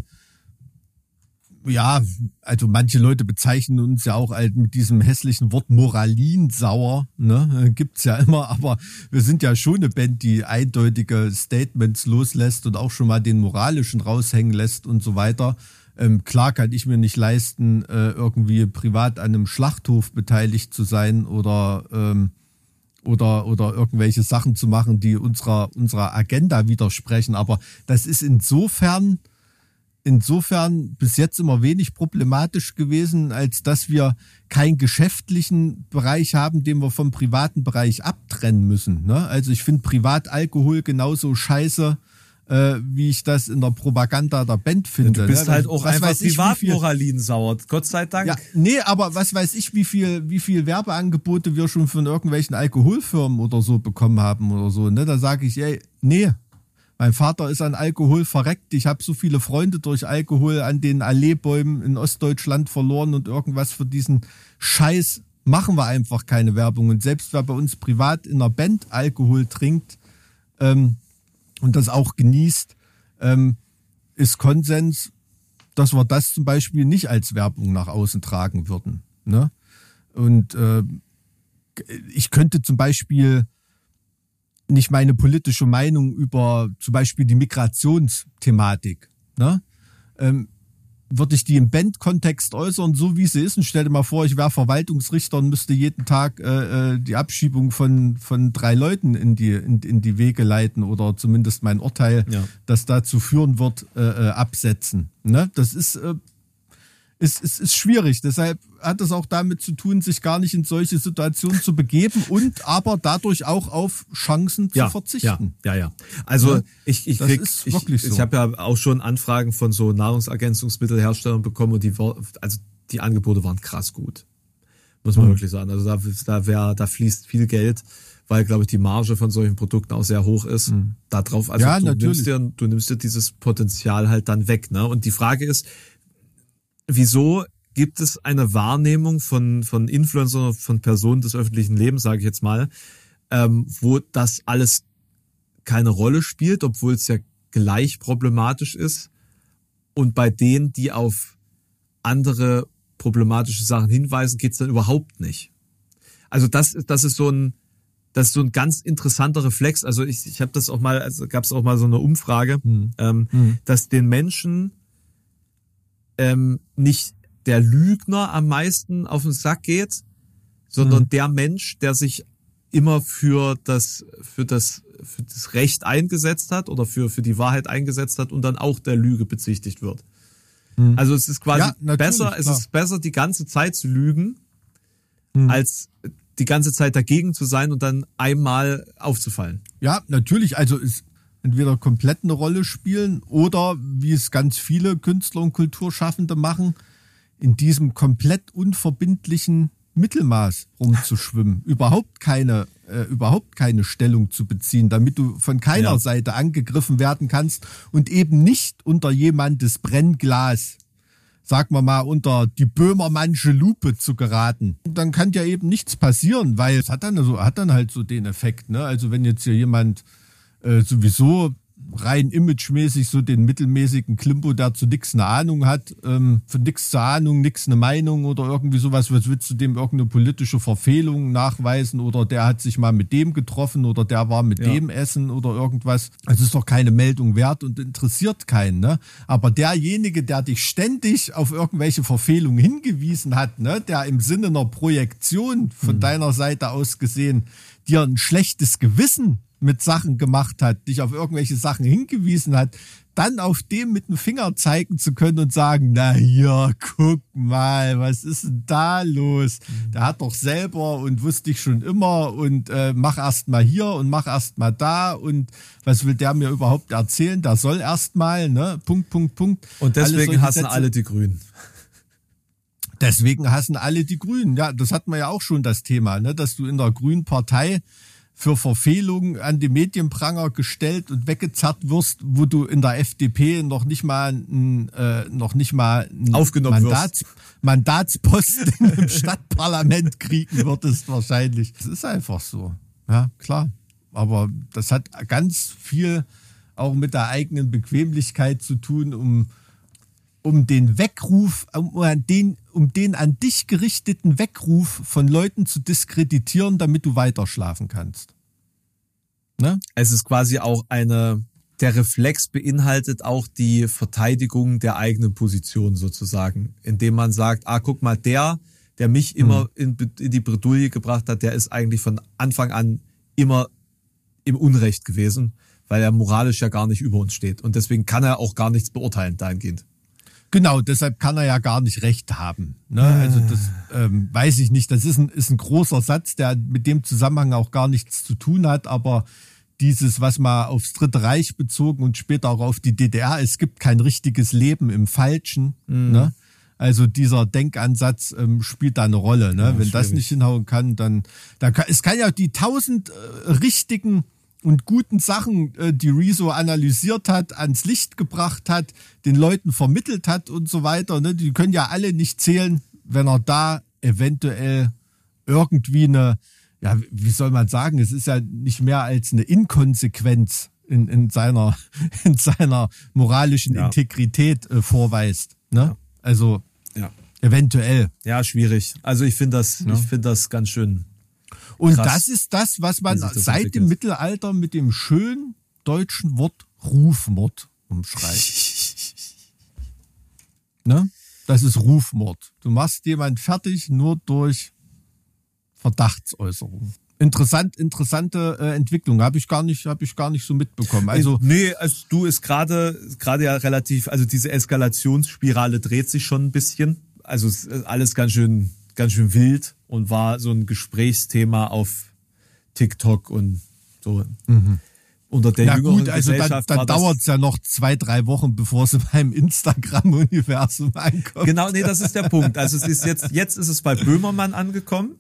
Speaker 1: ja, also manche Leute bezeichnen uns ja auch halt mit diesem hässlichen Wort Moralinsauer, ne? Gibt's ja immer, aber wir sind ja schon eine Band, die eindeutige Statements loslässt und auch schon mal den moralischen raushängen lässt und so weiter. Ähm, klar kann ich mir nicht leisten, äh, irgendwie privat an einem Schlachthof beteiligt zu sein oder ähm, oder oder irgendwelche Sachen zu machen, die unserer unserer Agenda widersprechen. Aber das ist insofern insofern bis jetzt immer wenig problematisch gewesen, als dass wir keinen geschäftlichen Bereich haben, den wir vom privaten Bereich abtrennen müssen. Ne? Also ich finde Privatalkohol genauso scheiße, äh, wie ich das in der Propaganda der Band finde.
Speaker 3: Du bist
Speaker 1: ne?
Speaker 3: halt auch was einfach Privatmoralin sauer. Gott sei Dank. Ja,
Speaker 1: nee, aber was weiß ich, wie viel, wie viel Werbeangebote wir schon von irgendwelchen Alkoholfirmen oder so bekommen haben oder so. Ne? Da sage ich, ey, nee, mein Vater ist an Alkohol verreckt. Ich habe so viele Freunde durch Alkohol an den Alleebäumen in Ostdeutschland verloren und irgendwas für diesen Scheiß machen wir einfach keine Werbung. Und selbst wer bei uns privat in einer Band Alkohol trinkt ähm, und das auch genießt, ähm, ist Konsens, dass wir das zum Beispiel nicht als Werbung nach außen tragen würden. Ne? Und äh, ich könnte zum Beispiel nicht meine politische Meinung über zum Beispiel die Migrationsthematik. Ne? Ähm, würde ich die im Bandkontext äußern, so wie sie ist, und stell dir mal vor, ich wäre Verwaltungsrichter und müsste jeden Tag äh, äh, die Abschiebung von, von drei Leuten in die, in, in die Wege leiten oder zumindest mein Urteil, ja. das dazu führen wird, äh, äh absetzen. Ne? Das ist äh, ist, ist, ist schwierig. Deshalb hat es auch damit zu tun, sich gar nicht in solche Situationen zu begeben und aber dadurch auch auf Chancen
Speaker 3: ja,
Speaker 1: zu verzichten.
Speaker 3: Ja, ja, ja. Also ja, ich, ich krieg, ich, so. ich habe ja auch schon Anfragen von so Nahrungsergänzungsmittelherstellern bekommen und die, also die Angebote waren krass gut. Muss man mhm. wirklich sagen. Also da, da, wär, da fließt viel Geld weil, glaube ich, die Marge von solchen Produkten auch sehr hoch ist. Mhm. Darauf, also ja, du, nimmst dir, du nimmst dir dieses Potenzial halt dann weg. Ne? Und die Frage ist, wieso gibt es eine Wahrnehmung von, von Influencern, von Personen des öffentlichen Lebens, sage ich jetzt mal, ähm, wo das alles keine Rolle spielt, obwohl es ja gleich problematisch ist. Und bei denen, die auf andere problematische Sachen hinweisen, geht's dann überhaupt nicht. Also das, das ist so ein, das ist so ein ganz interessanter Reflex. Also ich, ich habe das auch mal, also gab es auch mal so eine Umfrage, mhm. Ähm, mhm. dass den Menschen ähm, nicht der Lügner am meisten auf den Sack geht, sondern mhm. der Mensch, der sich immer für das, für das, für das Recht eingesetzt hat oder für, für die Wahrheit eingesetzt hat und dann auch der Lüge bezichtigt wird. Mhm. Also es ist quasi ja, besser, es ist besser, die ganze Zeit zu lügen, mhm. als die ganze Zeit dagegen zu sein und dann einmal aufzufallen.
Speaker 1: Ja, natürlich. Also es, entweder komplett eine Rolle spielen oder, wie es ganz viele Künstler und Kulturschaffende machen, in diesem komplett unverbindlichen Mittelmaß rumzuschwimmen, *laughs* überhaupt keine, äh, überhaupt keine Stellung zu beziehen, damit du von keiner ja. Seite angegriffen werden kannst und eben nicht unter jemandes Brennglas, sagen wir mal, unter die Böhmermannsche Lupe zu geraten. Dann kann ja eben nichts passieren, weil es hat dann so, hat dann halt so den Effekt, ne? Also wenn jetzt hier jemand äh, sowieso rein imagemäßig so den mittelmäßigen Klimpo, der zu nix eine Ahnung hat, ähm, von nix zur Ahnung, nix eine Meinung oder irgendwie sowas, was willst du dem irgendeine politische Verfehlung nachweisen oder der hat sich mal mit dem getroffen oder der war mit ja. dem essen oder irgendwas. Das ist doch keine Meldung wert und interessiert keinen, ne? Aber derjenige, der dich ständig auf irgendwelche Verfehlungen hingewiesen hat, ne, der im Sinne einer Projektion von mhm. deiner Seite aus gesehen dir ein schlechtes Gewissen mit Sachen gemacht hat, dich auf irgendwelche Sachen hingewiesen hat, dann auf dem mit dem Finger zeigen zu können und sagen, na ja, guck mal, was ist denn da los? Mhm. Der hat doch selber und wusste ich schon immer und äh, mach erst mal hier und mach erst mal da und was will der mir überhaupt erzählen? Der soll erst mal, ne? Punkt, Punkt, Punkt.
Speaker 3: Und deswegen hassen Sätze. alle die Grünen.
Speaker 1: Deswegen hassen alle die Grünen. Ja, das hatten wir ja auch schon das Thema, ne? dass du in der Grünen Partei für Verfehlungen an die Medienpranger gestellt und weggezerrt wirst, wo du in der FDP noch nicht mal ein, äh, noch nicht mal
Speaker 3: ein Aufgenommen
Speaker 1: Mandats, wirst. Mandatsposten *laughs* im Stadtparlament kriegen würdest wahrscheinlich. Das ist einfach so. Ja, klar. Aber das hat ganz viel auch mit der eigenen Bequemlichkeit zu tun, um um den Weckruf, um den, um den an dich gerichteten Weckruf von Leuten zu diskreditieren, damit du weiter schlafen kannst.
Speaker 3: Ne? Es ist quasi auch eine, der Reflex beinhaltet auch die Verteidigung der eigenen Position sozusagen, indem man sagt, ah, guck mal, der, der mich immer hm. in, in die Bredouille gebracht hat, der ist eigentlich von Anfang an immer im Unrecht gewesen, weil er moralisch ja gar nicht über uns steht. Und deswegen kann er auch gar nichts beurteilen dahingehend.
Speaker 1: Genau, deshalb kann er ja gar nicht recht haben. Ne? Also das ähm, weiß ich nicht. Das ist ein, ist ein großer Satz, der mit dem Zusammenhang auch gar nichts zu tun hat, aber dieses, was mal aufs Dritte Reich bezogen und später auch auf die DDR, es gibt kein richtiges Leben im Falschen. Mhm. Ne? Also dieser Denkansatz ähm, spielt da eine Rolle. Ne? Ja, Wenn schwierig. das nicht hinhauen kann, dann, dann kann, es kann ja die tausend äh, richtigen und guten Sachen, äh, die Rezo analysiert hat, ans Licht gebracht hat, den Leuten vermittelt hat und so weiter. Ne? Die können ja alle nicht zählen, wenn er da eventuell irgendwie eine, ja, wie soll man sagen, es ist ja nicht mehr als eine Inkonsequenz in, in, seiner, *laughs* in seiner moralischen ja. Integrität äh, vorweist. Ne? Ja. Also ja. eventuell.
Speaker 3: Ja, schwierig. Also ich finde das, ich finde das ganz schön
Speaker 1: und Krass, das ist das, was man seit entwickelt. dem Mittelalter mit dem schönen deutschen Wort Rufmord umschreibt. *laughs* ne? Das ist Rufmord. Du machst jemand fertig nur durch Verdachtsäußerung. Interessant, interessante äh, Entwicklung habe ich gar nicht, habe ich gar nicht so mitbekommen. Also
Speaker 3: nee, also du ist gerade gerade ja relativ, also diese Eskalationsspirale dreht sich schon ein bisschen. Also alles ganz schön ganz schön wild und war so ein Gesprächsthema auf TikTok und so. Mhm.
Speaker 1: Unter der ja gut, also dann, dann dauert es ja noch zwei, drei Wochen, bevor es in meinem Instagram-Universum ankommt.
Speaker 3: Genau, nee, das ist der Punkt. Also es ist jetzt, jetzt ist es bei Böhmermann angekommen.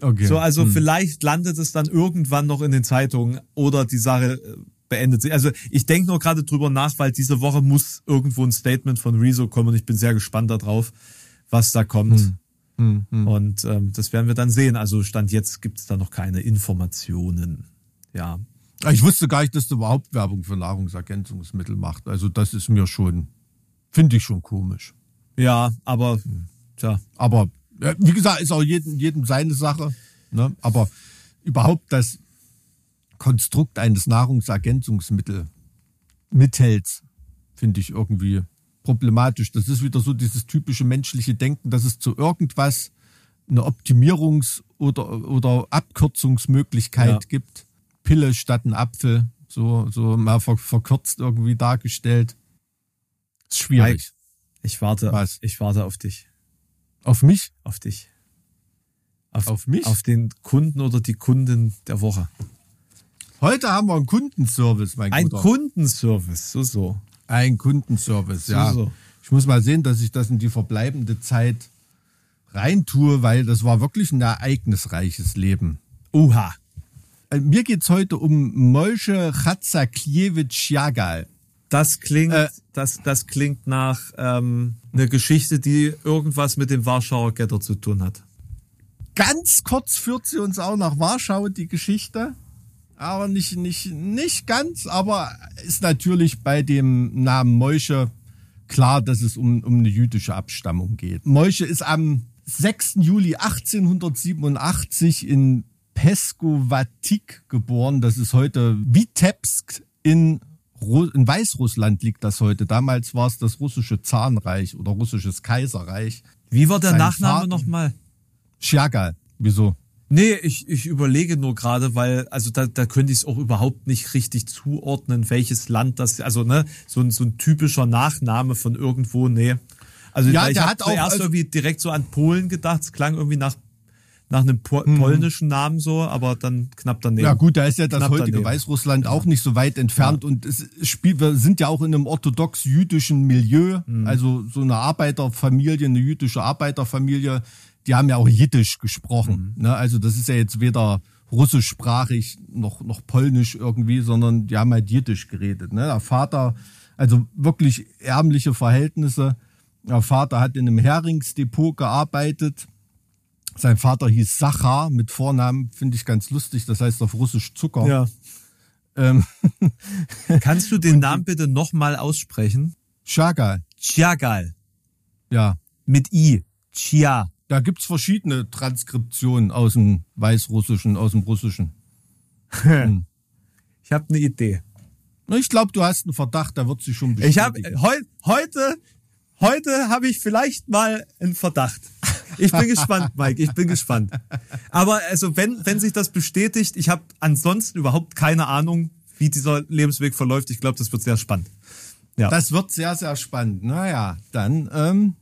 Speaker 3: Okay. So, also hm. vielleicht landet es dann irgendwann noch in den Zeitungen oder die Sache äh, beendet sich. Also ich denke nur gerade drüber nach, weil diese Woche muss irgendwo ein Statement von Rezo kommen und ich bin sehr gespannt darauf, was da kommt. Hm. Mhm. Und ähm, das werden wir dann sehen. Also Stand jetzt gibt es da noch keine Informationen. Ja.
Speaker 1: Ich wusste gar nicht, dass du überhaupt Werbung für Nahrungsergänzungsmittel macht. Also das ist mir schon, finde ich schon komisch.
Speaker 3: Ja, aber hm. tja.
Speaker 1: Aber wie gesagt, ist auch jedem, jedem seine Sache. Ne? Aber überhaupt das Konstrukt eines Nahrungsergänzungsmittels mithält, finde ich irgendwie problematisch. Das ist wieder so dieses typische menschliche Denken, dass es zu irgendwas eine Optimierungs- oder, oder Abkürzungsmöglichkeit ja. gibt. Pille statt ein Apfel, so, so mal verkürzt irgendwie dargestellt. Ist schwierig. Mike,
Speaker 3: ich warte, Was? ich warte auf dich.
Speaker 1: Auf mich?
Speaker 3: Auf dich. Auf, auf mich? Auf den Kunden oder die Kundin der Woche.
Speaker 1: Heute haben wir einen Kundenservice, mein
Speaker 3: Ein Guter. Kundenservice, so, so.
Speaker 1: Ein Kundenservice, ja. So. Ich muss mal sehen, dass ich das in die verbleibende Zeit reintue, weil das war wirklich ein ereignisreiches Leben.
Speaker 3: Uha.
Speaker 1: Äh, mir geht's heute um Moshe Chatzakliewicz Jagal.
Speaker 3: Das klingt, äh, das, das klingt nach ähm, einer Geschichte, die irgendwas mit dem Warschauer Ghetto zu tun hat.
Speaker 1: Ganz kurz führt sie uns auch nach Warschau, die Geschichte aber nicht, nicht, nicht ganz, aber ist natürlich bei dem Namen Moische klar, dass es um, um eine jüdische Abstammung geht. Moische ist am 6. Juli 1887 in Peskowatik geboren. Das ist heute Vitebsk in, in Weißrussland liegt das heute. Damals war es das russische Zahnreich oder russisches Kaiserreich.
Speaker 3: Wie war der Sein Nachname nochmal?
Speaker 1: Schagal. Wieso?
Speaker 3: Nee, ich, ich überlege nur gerade, weil, also da, da könnte ich es auch überhaupt nicht richtig zuordnen, welches Land das, also ne, so ein, so ein typischer Nachname von irgendwo, nee. Also ja, ich habe zuerst also, irgendwie direkt so an Polen gedacht, es klang irgendwie nach nach einem po mhm. polnischen Namen so, aber dann knapp daneben.
Speaker 1: Ja gut, da ist ja das heutige daneben. Weißrussland auch nicht so weit entfernt ja. und es spielt, wir sind ja auch in einem orthodox-jüdischen Milieu, mhm. also so eine Arbeiterfamilie, eine jüdische Arbeiterfamilie, die haben ja auch Jiddisch gesprochen. Mhm. Ne? Also das ist ja jetzt weder russischsprachig noch, noch polnisch irgendwie, sondern die haben halt Jiddisch geredet. Ne? Der Vater, also wirklich ärmliche Verhältnisse. Der Vater hat in einem Heringsdepot gearbeitet. Sein Vater hieß Sachar mit Vornamen, finde ich ganz lustig, das heißt auf Russisch Zucker.
Speaker 3: Ja. Ähm. *laughs* Kannst du den Namen bitte nochmal aussprechen?
Speaker 1: Chagal.
Speaker 3: Chagal.
Speaker 1: Ja.
Speaker 3: Mit I. Chia.
Speaker 1: Da gibt's verschiedene Transkriptionen aus dem Weißrussischen, aus dem Russischen. *laughs*
Speaker 3: Hm. Ich habe eine Idee.
Speaker 1: Ich glaube, du hast einen Verdacht, da wird sich schon
Speaker 3: bestätigen. Ich habe heu, heute, heute habe ich vielleicht mal einen Verdacht. Ich bin gespannt, *laughs* Mike. Ich bin gespannt. Aber also, wenn wenn sich das bestätigt, ich habe ansonsten überhaupt keine Ahnung, wie dieser Lebensweg verläuft. Ich glaube, das wird sehr spannend.
Speaker 1: Ja. Das wird sehr, sehr spannend. Naja, dann ähm,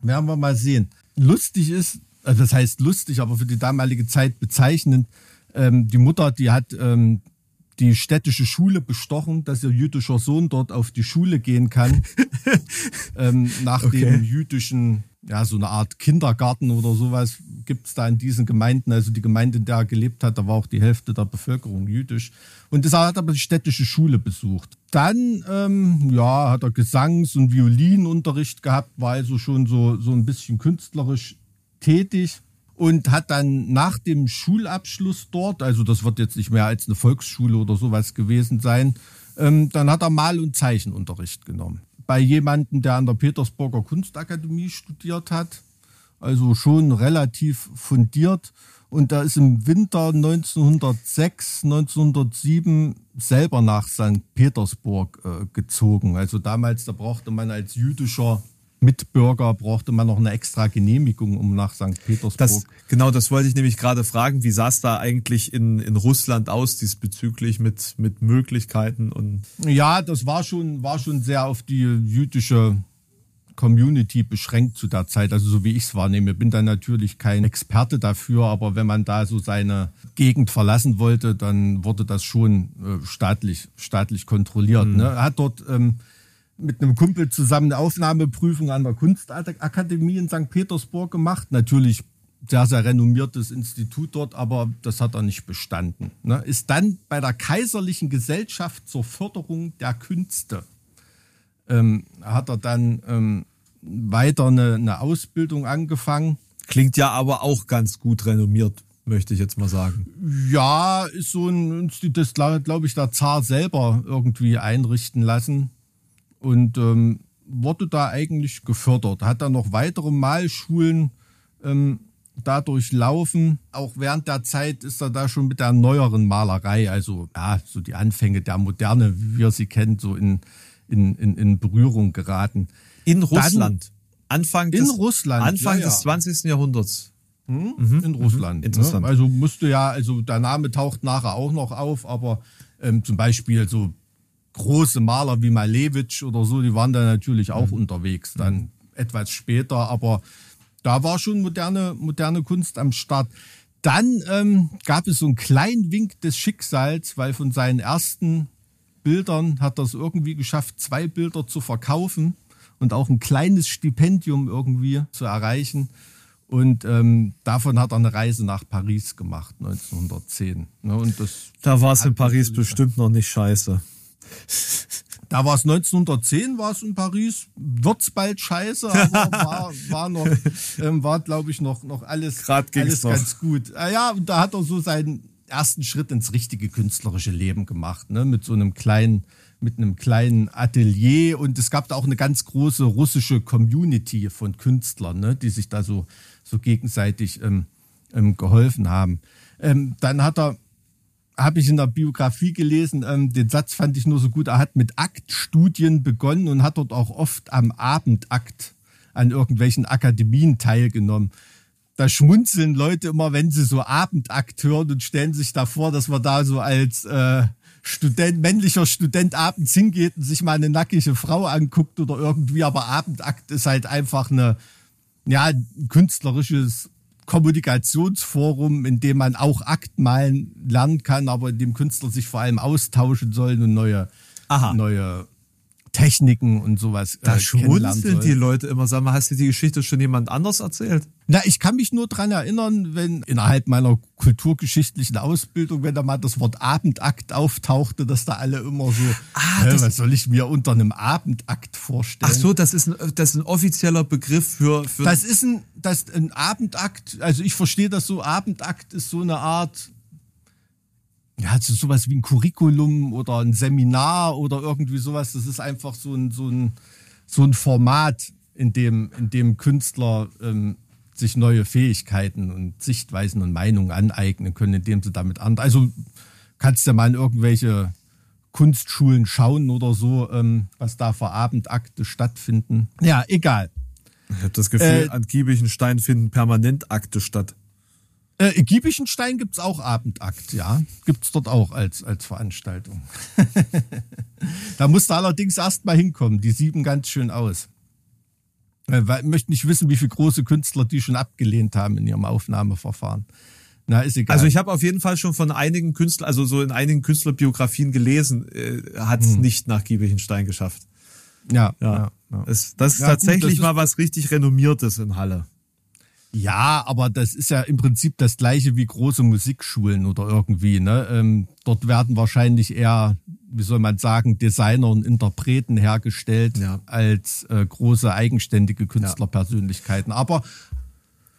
Speaker 1: werden wir mal sehen. Lustig ist, also das heißt lustig, aber für die damalige Zeit bezeichnend, ähm, die Mutter, die hat ähm, die städtische Schule bestochen, dass ihr jüdischer Sohn dort auf die Schule gehen kann. *laughs* ähm, nach okay. dem jüdischen, ja, so eine Art Kindergarten oder sowas gibt es da in diesen Gemeinden. Also die Gemeinde, in der er gelebt hat, da war auch die Hälfte der Bevölkerung jüdisch. Und das hat aber die städtische Schule besucht. Dann, ähm, ja, hat er Gesangs- und Violinunterricht gehabt, war also schon so, so ein bisschen künstlerisch tätig und hat dann nach dem Schulabschluss dort, also das wird jetzt nicht mehr als eine Volksschule oder sowas gewesen sein, ähm, dann hat er Mal- und Zeichenunterricht genommen. Bei jemandem, der an der Petersburger Kunstakademie studiert hat, also schon relativ fundiert. Und da ist im Winter 1906, 1907 selber nach St. Petersburg äh, gezogen. Also damals, da brauchte man als jüdischer Mitbürger brauchte man noch eine extra Genehmigung, um nach St. Petersburg.
Speaker 3: Das, genau, das wollte ich nämlich gerade fragen. Wie sah es da eigentlich in, in Russland aus diesbezüglich mit, mit Möglichkeiten und?
Speaker 1: Ja, das war schon, war schon sehr auf die jüdische Community beschränkt zu der Zeit, also so wie ich es wahrnehme. Bin da natürlich kein Experte dafür, aber wenn man da so seine Gegend verlassen wollte, dann wurde das schon äh, staatlich, staatlich kontrolliert. Mhm. Ne? Er hat dort ähm, mit einem Kumpel zusammen eine Aufnahmeprüfung an der Kunstakademie in St. Petersburg gemacht. Natürlich sehr, sehr renommiertes Institut dort, aber das hat er nicht bestanden. Ne? Ist dann bei der Kaiserlichen Gesellschaft zur Förderung der Künste, ähm, hat er dann ähm, weiter eine, eine Ausbildung angefangen.
Speaker 3: Klingt ja aber auch ganz gut renommiert, möchte ich jetzt mal sagen.
Speaker 1: Ja, ist so ein das glaube ich der Zar selber irgendwie einrichten lassen und ähm, wurde da eigentlich gefördert. Hat dann noch weitere Malschulen ähm, dadurch laufen. Auch während der Zeit ist er da schon mit der neueren Malerei, also ja, so die Anfänge der Moderne, wie wir sie kennen, so in, in, in, in Berührung geraten.
Speaker 3: In Russland.
Speaker 1: Dann, Anfang des, in
Speaker 3: Russland, Anfang ja, des 20. Jahrhunderts.
Speaker 1: Hm? Mhm. In Russland. Mhm. Interessant. Ne? Also musste ja, also der Name taucht nachher auch noch auf, aber ähm, zum Beispiel so große Maler wie Malevich oder so, die waren da natürlich auch mhm. unterwegs, dann mhm. etwas später, aber da war schon moderne, moderne Kunst am Start. Dann ähm, gab es so einen kleinen Wink des Schicksals, weil von seinen ersten Bildern hat er es irgendwie geschafft, zwei Bilder zu verkaufen und auch ein kleines Stipendium irgendwie zu erreichen. Und ähm, davon hat er eine Reise nach Paris gemacht, 1910.
Speaker 3: Ne, und das da war es in Paris bestimmt noch nicht scheiße. *laughs*
Speaker 1: Da war es 1910, war es in Paris, wird's bald scheiße, aber *laughs* war, war noch, ähm, war glaube ich noch, noch alles, alles noch. ganz gut. Ah ja, und da hat er so seinen ersten Schritt ins richtige künstlerische Leben gemacht, ne, mit so einem kleinen, mit einem kleinen Atelier und es gab da auch eine ganz große russische Community von Künstlern, ne, die sich da so, so gegenseitig ähm, ähm, geholfen haben. Ähm, dann hat er habe ich in der Biografie gelesen, ähm, den Satz fand ich nur so gut, er hat mit Aktstudien begonnen und hat dort auch oft am Abendakt an irgendwelchen Akademien teilgenommen. Da schmunzeln Leute immer, wenn sie so Abendakt hören und stellen sich da vor, dass man da so als äh, Student, männlicher Student abends hingeht und sich mal eine nackige Frau anguckt oder irgendwie, aber Abendakt ist halt einfach eine, ja, ein künstlerisches Kommunikationsforum, in dem man auch Akt malen lernen kann, aber in dem Künstler sich vor allem austauschen sollen und neue, Aha. neue Techniken und sowas.
Speaker 3: Da äh, schmunzeln die Leute immer. Sag mal, hast du die Geschichte schon jemand anders erzählt?
Speaker 1: Na, ich kann mich nur dran erinnern, wenn innerhalb meiner kulturgeschichtlichen Ausbildung, wenn da mal das Wort Abendakt auftauchte, dass da alle immer so, ah, äh, was soll ich mir unter einem Abendakt vorstellen?
Speaker 3: Ach so, das ist ein, das ist ein offizieller Begriff für, für.
Speaker 1: Das ist ein, das, ein Abendakt, also ich verstehe das so, Abendakt ist so eine Art, ja, also sowas wie ein Curriculum oder ein Seminar oder irgendwie sowas. Das ist einfach so ein, so ein, so ein Format, in dem, in dem Künstler ähm, sich neue Fähigkeiten und Sichtweisen und Meinungen aneignen können, indem sie damit an. Also kannst du ja mal in irgendwelche Kunstschulen schauen oder so, ähm, was da für Abendakte stattfinden. Ja, egal.
Speaker 3: Ich habe das Gefühl, äh, an Giebichenstein finden permanent Akte statt.
Speaker 1: Äh, Giebichenstein gibt's auch Abendakt, ja. Gibt's dort auch als, als Veranstaltung. *laughs* da musst du allerdings erst mal hinkommen. Die sieben ganz schön aus. Äh, weil, ich möchte nicht wissen, wie viele große Künstler die schon abgelehnt haben in ihrem Aufnahmeverfahren.
Speaker 3: Na, ist egal. Also ich habe auf jeden Fall schon von einigen Künstlern, also so in einigen Künstlerbiografien gelesen, äh, hat es hm. nicht nach Giebichenstein geschafft.
Speaker 1: Ja, ja. ja,
Speaker 3: ja. Es, das ist ja, tatsächlich gut, das mal was richtig Renommiertes in Halle.
Speaker 1: Ja, aber das ist ja im Prinzip das gleiche wie große Musikschulen oder irgendwie. Ne? Ähm, dort werden wahrscheinlich eher, wie soll man sagen, Designer und Interpreten hergestellt ja. als äh, große eigenständige Künstlerpersönlichkeiten. Aber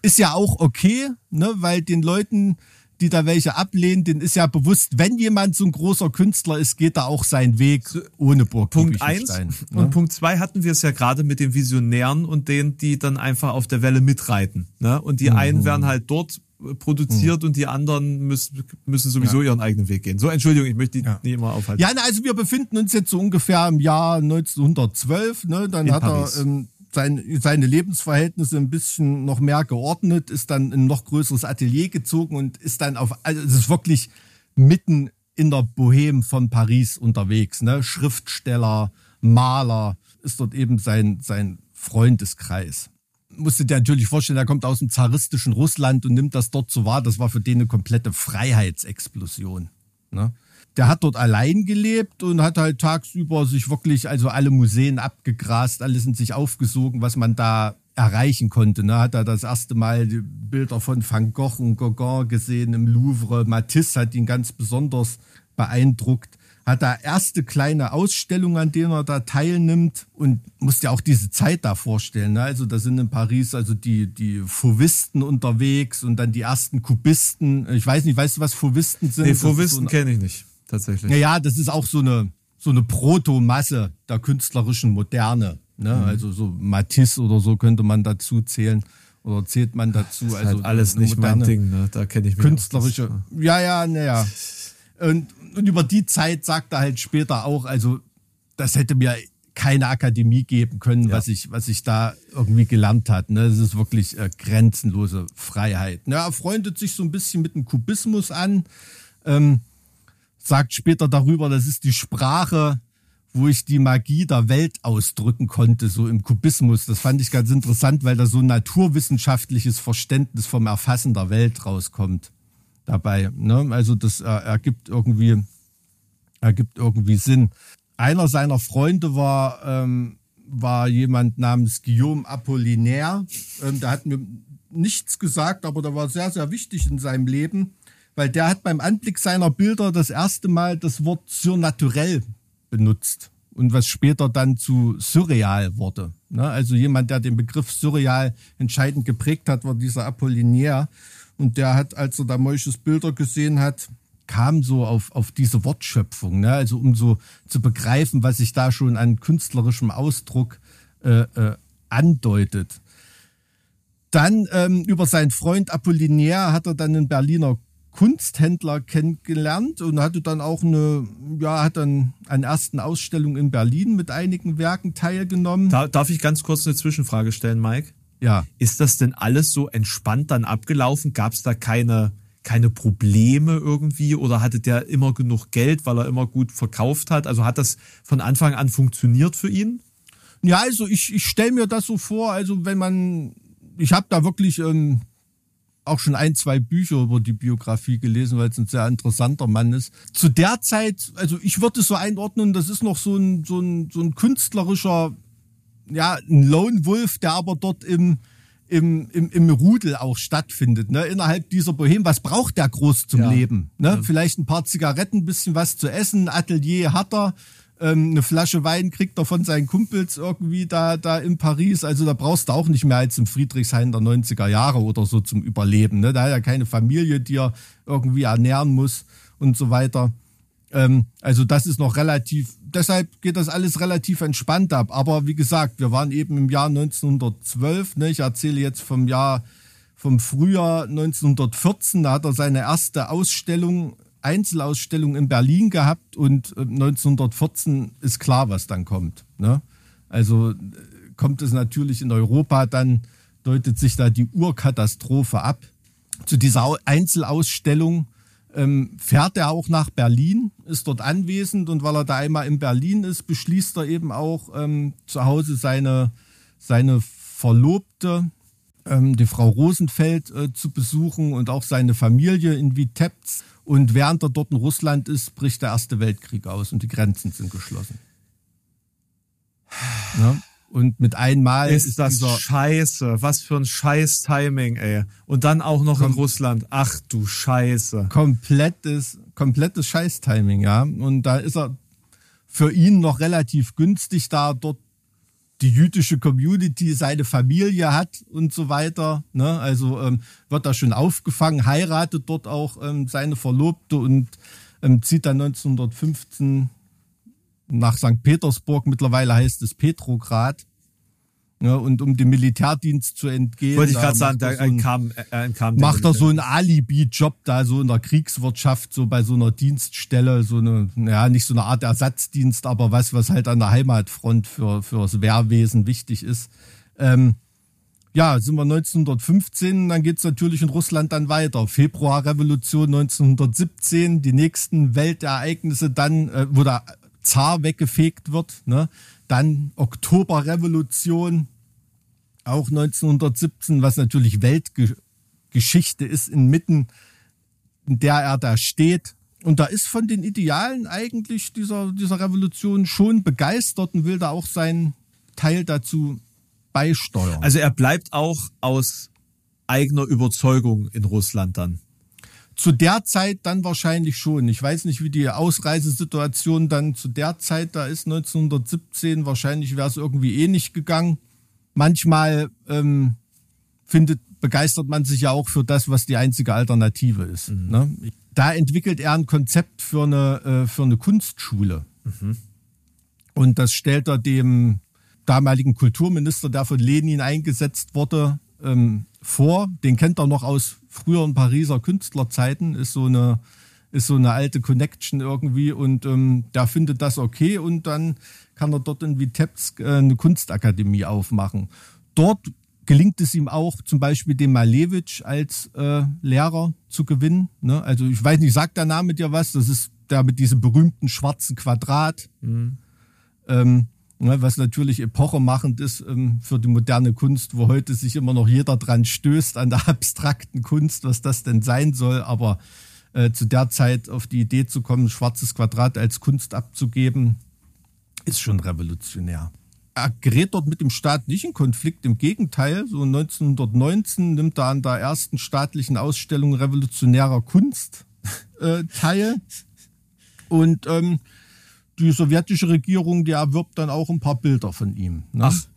Speaker 1: ist ja auch okay, ne? weil den Leuten die da welche ablehnen, denen ist ja bewusst, wenn jemand so ein großer Künstler ist, geht er auch seinen Weg ohne Burg.
Speaker 3: Punkt eins. Ne? Und Punkt zwei hatten wir es ja gerade mit den Visionären und denen, die dann einfach auf der Welle mitreiten. Ne? Und die mhm. einen werden halt dort produziert mhm. und die anderen müssen, müssen sowieso ja. ihren eigenen Weg gehen. So, Entschuldigung, ich möchte die ja. nicht immer aufhalten.
Speaker 1: Ja, also wir befinden uns jetzt so ungefähr im Jahr 1912. Ne? Dann In hat Paris. er ähm, sein, seine Lebensverhältnisse ein bisschen noch mehr geordnet, ist dann in ein noch größeres Atelier gezogen und ist dann auf, also es ist wirklich mitten in der Bohème von Paris unterwegs, ne? Schriftsteller, Maler, ist dort eben sein, sein Freundeskreis. Musste dir natürlich vorstellen, er kommt aus dem zaristischen Russland und nimmt das dort so wahr. Das war für den eine komplette Freiheitsexplosion. Ne? Der hat dort allein gelebt und hat halt tagsüber sich wirklich, also alle Museen abgegrast, alles in sich aufgesogen, was man da erreichen konnte. Ne? Hat er das erste Mal die Bilder von Van Gogh und Gauguin gesehen im Louvre. Matisse hat ihn ganz besonders beeindruckt. Hat da erste kleine Ausstellungen, an denen er da teilnimmt und muss ja auch diese Zeit da vorstellen. Ne? Also da sind in Paris also die, die Fauvisten unterwegs und dann die ersten Kubisten. Ich weiß nicht, weißt du, was Fauvisten sind?
Speaker 3: Nee, Fauvisten so kenne ich nicht tatsächlich.
Speaker 1: Ja, ja, das ist auch so eine, so eine Protomasse der künstlerischen Moderne. Ne? Mhm. Also so Matisse oder so könnte man dazu zählen. Oder zählt man dazu? Das
Speaker 3: ist also halt alles nicht mein Ding, ne? Da kenne ich mich
Speaker 1: Künstlerische. Ja, ja, naja. Und, und über die Zeit sagt er halt später auch, also das hätte mir keine Akademie geben können, ja. was ich, was ich da irgendwie gelernt hat. Ne? Das ist wirklich äh, grenzenlose Freiheit. Ne? Er freundet sich so ein bisschen mit dem Kubismus an. Ähm, sagt später darüber, das ist die Sprache, wo ich die Magie der Welt ausdrücken konnte, so im Kubismus. Das fand ich ganz interessant, weil da so ein naturwissenschaftliches Verständnis vom Erfassen der Welt rauskommt dabei. Ne? Also das äh, ergibt irgendwie, ergibt irgendwie Sinn. Einer seiner Freunde war, ähm, war jemand namens Guillaume Apollinaire. Ähm, der hat mir nichts gesagt, aber der war sehr, sehr wichtig in seinem Leben weil der hat beim Anblick seiner Bilder das erste Mal das Wort surnaturell benutzt und was später dann zu surreal wurde. Ne? Also jemand, der den Begriff surreal entscheidend geprägt hat, war dieser Apollinaire. Und der hat, als er da Moisches Bilder gesehen hat, kam so auf, auf diese Wortschöpfung. Ne? Also um so zu begreifen, was sich da schon an künstlerischem Ausdruck äh, äh, andeutet. Dann ähm, über seinen Freund Apollinaire hat er dann einen Berliner Kunsthändler kennengelernt und hatte dann auch eine, ja, hat dann an ersten Ausstellungen in Berlin mit einigen Werken teilgenommen.
Speaker 3: Da, darf ich ganz kurz eine Zwischenfrage stellen, Mike?
Speaker 1: Ja.
Speaker 3: Ist das denn alles so entspannt dann abgelaufen? Gab es da keine, keine Probleme irgendwie oder hatte der immer genug Geld, weil er immer gut verkauft hat? Also hat das von Anfang an funktioniert für ihn?
Speaker 1: Ja, also ich, ich stelle mir das so vor, also wenn man, ich habe da wirklich ähm, auch schon ein, zwei Bücher über die Biografie gelesen, weil es ein sehr interessanter Mann ist. Zu der Zeit, also ich würde es so einordnen, das ist noch so ein, so ein, so ein künstlerischer, ja, ein Lone Wolf, der aber dort im, im, im, im Rudel auch stattfindet, ne? innerhalb dieser Bohem. Was braucht der groß zum ja. Leben? Ne? Ja. Vielleicht ein paar Zigaretten, ein bisschen was zu essen, Atelier hat er ähm, eine Flasche Wein kriegt er von seinen Kumpels irgendwie da, da in Paris. Also da brauchst du auch nicht mehr als im Friedrichshain der 90er Jahre oder so zum Überleben. Ne? Da hat er keine Familie, die er irgendwie ernähren muss und so weiter. Ähm, also das ist noch relativ, deshalb geht das alles relativ entspannt ab. Aber wie gesagt, wir waren eben im Jahr 1912. Ne? Ich erzähle jetzt vom Jahr vom Frühjahr 1914. Da hat er seine erste Ausstellung Einzelausstellung in Berlin gehabt und 1914 äh, ist klar, was dann kommt. Ne? Also äh, kommt es natürlich in Europa, dann deutet sich da die Urkatastrophe ab. zu dieser Einzelausstellung ähm, fährt er auch nach Berlin, ist dort anwesend und weil er da einmal in Berlin ist, beschließt er eben auch ähm, zu Hause seine, seine Verlobte, ähm, die Frau Rosenfeld, äh, zu besuchen und auch seine Familie in Vitebsk. Und während er dort in Russland ist, bricht der Erste Weltkrieg aus und die Grenzen sind geschlossen. Ja? *sighs* Und mit einmal
Speaker 3: ist, ist das scheiße. Was für ein scheiß Timing, ey. Und dann auch noch in Russland. Ach du Scheiße.
Speaker 1: Komplettes, komplettes Scheiß-Timing, ja. Und da ist er für ihn noch relativ günstig, da dort die jüdische Community seine Familie hat und so weiter. Ne? Also ähm, wird da schon aufgefangen, heiratet dort auch ähm, seine Verlobte und ähm, zieht dann 1915 nach St. Petersburg, mittlerweile heißt es Petrograd. Ja, und um dem Militärdienst zu entgehen.
Speaker 3: Wollte ich gerade sagen, da so entkam,
Speaker 1: er entkam Macht er so einen Alibi-Job da so in der Kriegswirtschaft, so bei so einer Dienststelle, so eine, ja, nicht so eine Art Ersatzdienst, aber was, was halt an der Heimatfront für, fürs Wehrwesen wichtig ist. Ähm, ja, sind wir 1915, dann geht's natürlich in Russland dann weiter. Februarrevolution 1917, die nächsten Weltereignisse dann, äh, wo der Zar weggefegt wird. Ne? Dann Oktoberrevolution, auch 1917, was natürlich Weltgeschichte ist, inmitten in der er da steht. Und da ist von den Idealen eigentlich dieser, dieser Revolution schon begeistert und will da auch seinen Teil dazu beisteuern.
Speaker 3: Also er bleibt auch aus eigener Überzeugung in Russland dann.
Speaker 1: Zu der Zeit dann wahrscheinlich schon. Ich weiß nicht, wie die Ausreisesituation dann zu der Zeit da ist, 1917. Wahrscheinlich wäre es irgendwie eh nicht gegangen. Manchmal ähm, findet, begeistert man sich ja auch für das, was die einzige Alternative ist. Mhm. Ne? Da entwickelt er ein Konzept für eine, äh, für eine Kunstschule. Mhm. Und das stellt er dem damaligen Kulturminister, der von Lenin eingesetzt wurde, ähm, vor. Den kennt er noch aus früheren Pariser Künstlerzeiten. Ist so eine, ist so eine alte Connection irgendwie und ähm, der findet das okay und dann kann er dort in Vitebsk äh, eine Kunstakademie aufmachen. Dort gelingt es ihm auch, zum Beispiel den Malevich als äh, Lehrer zu gewinnen. Ne? Also ich weiß nicht, sagt der Name dir was? Das ist der mit diesem berühmten schwarzen Quadrat. Mhm. Ähm, Ne, was natürlich epochemachend ist ähm, für die moderne Kunst, wo heute sich immer noch jeder dran stößt an der *laughs* abstrakten Kunst, was das denn sein soll. Aber äh, zu der Zeit auf die Idee zu kommen, schwarzes Quadrat als Kunst abzugeben, ist schon revolutionär. Er gerät dort mit dem Staat nicht in Konflikt, im Gegenteil. So 1919 nimmt er an der ersten staatlichen Ausstellung revolutionärer Kunst äh, teil. Und ähm, die sowjetische Regierung, die erwirbt dann auch ein paar Bilder von ihm. Ne? Ach.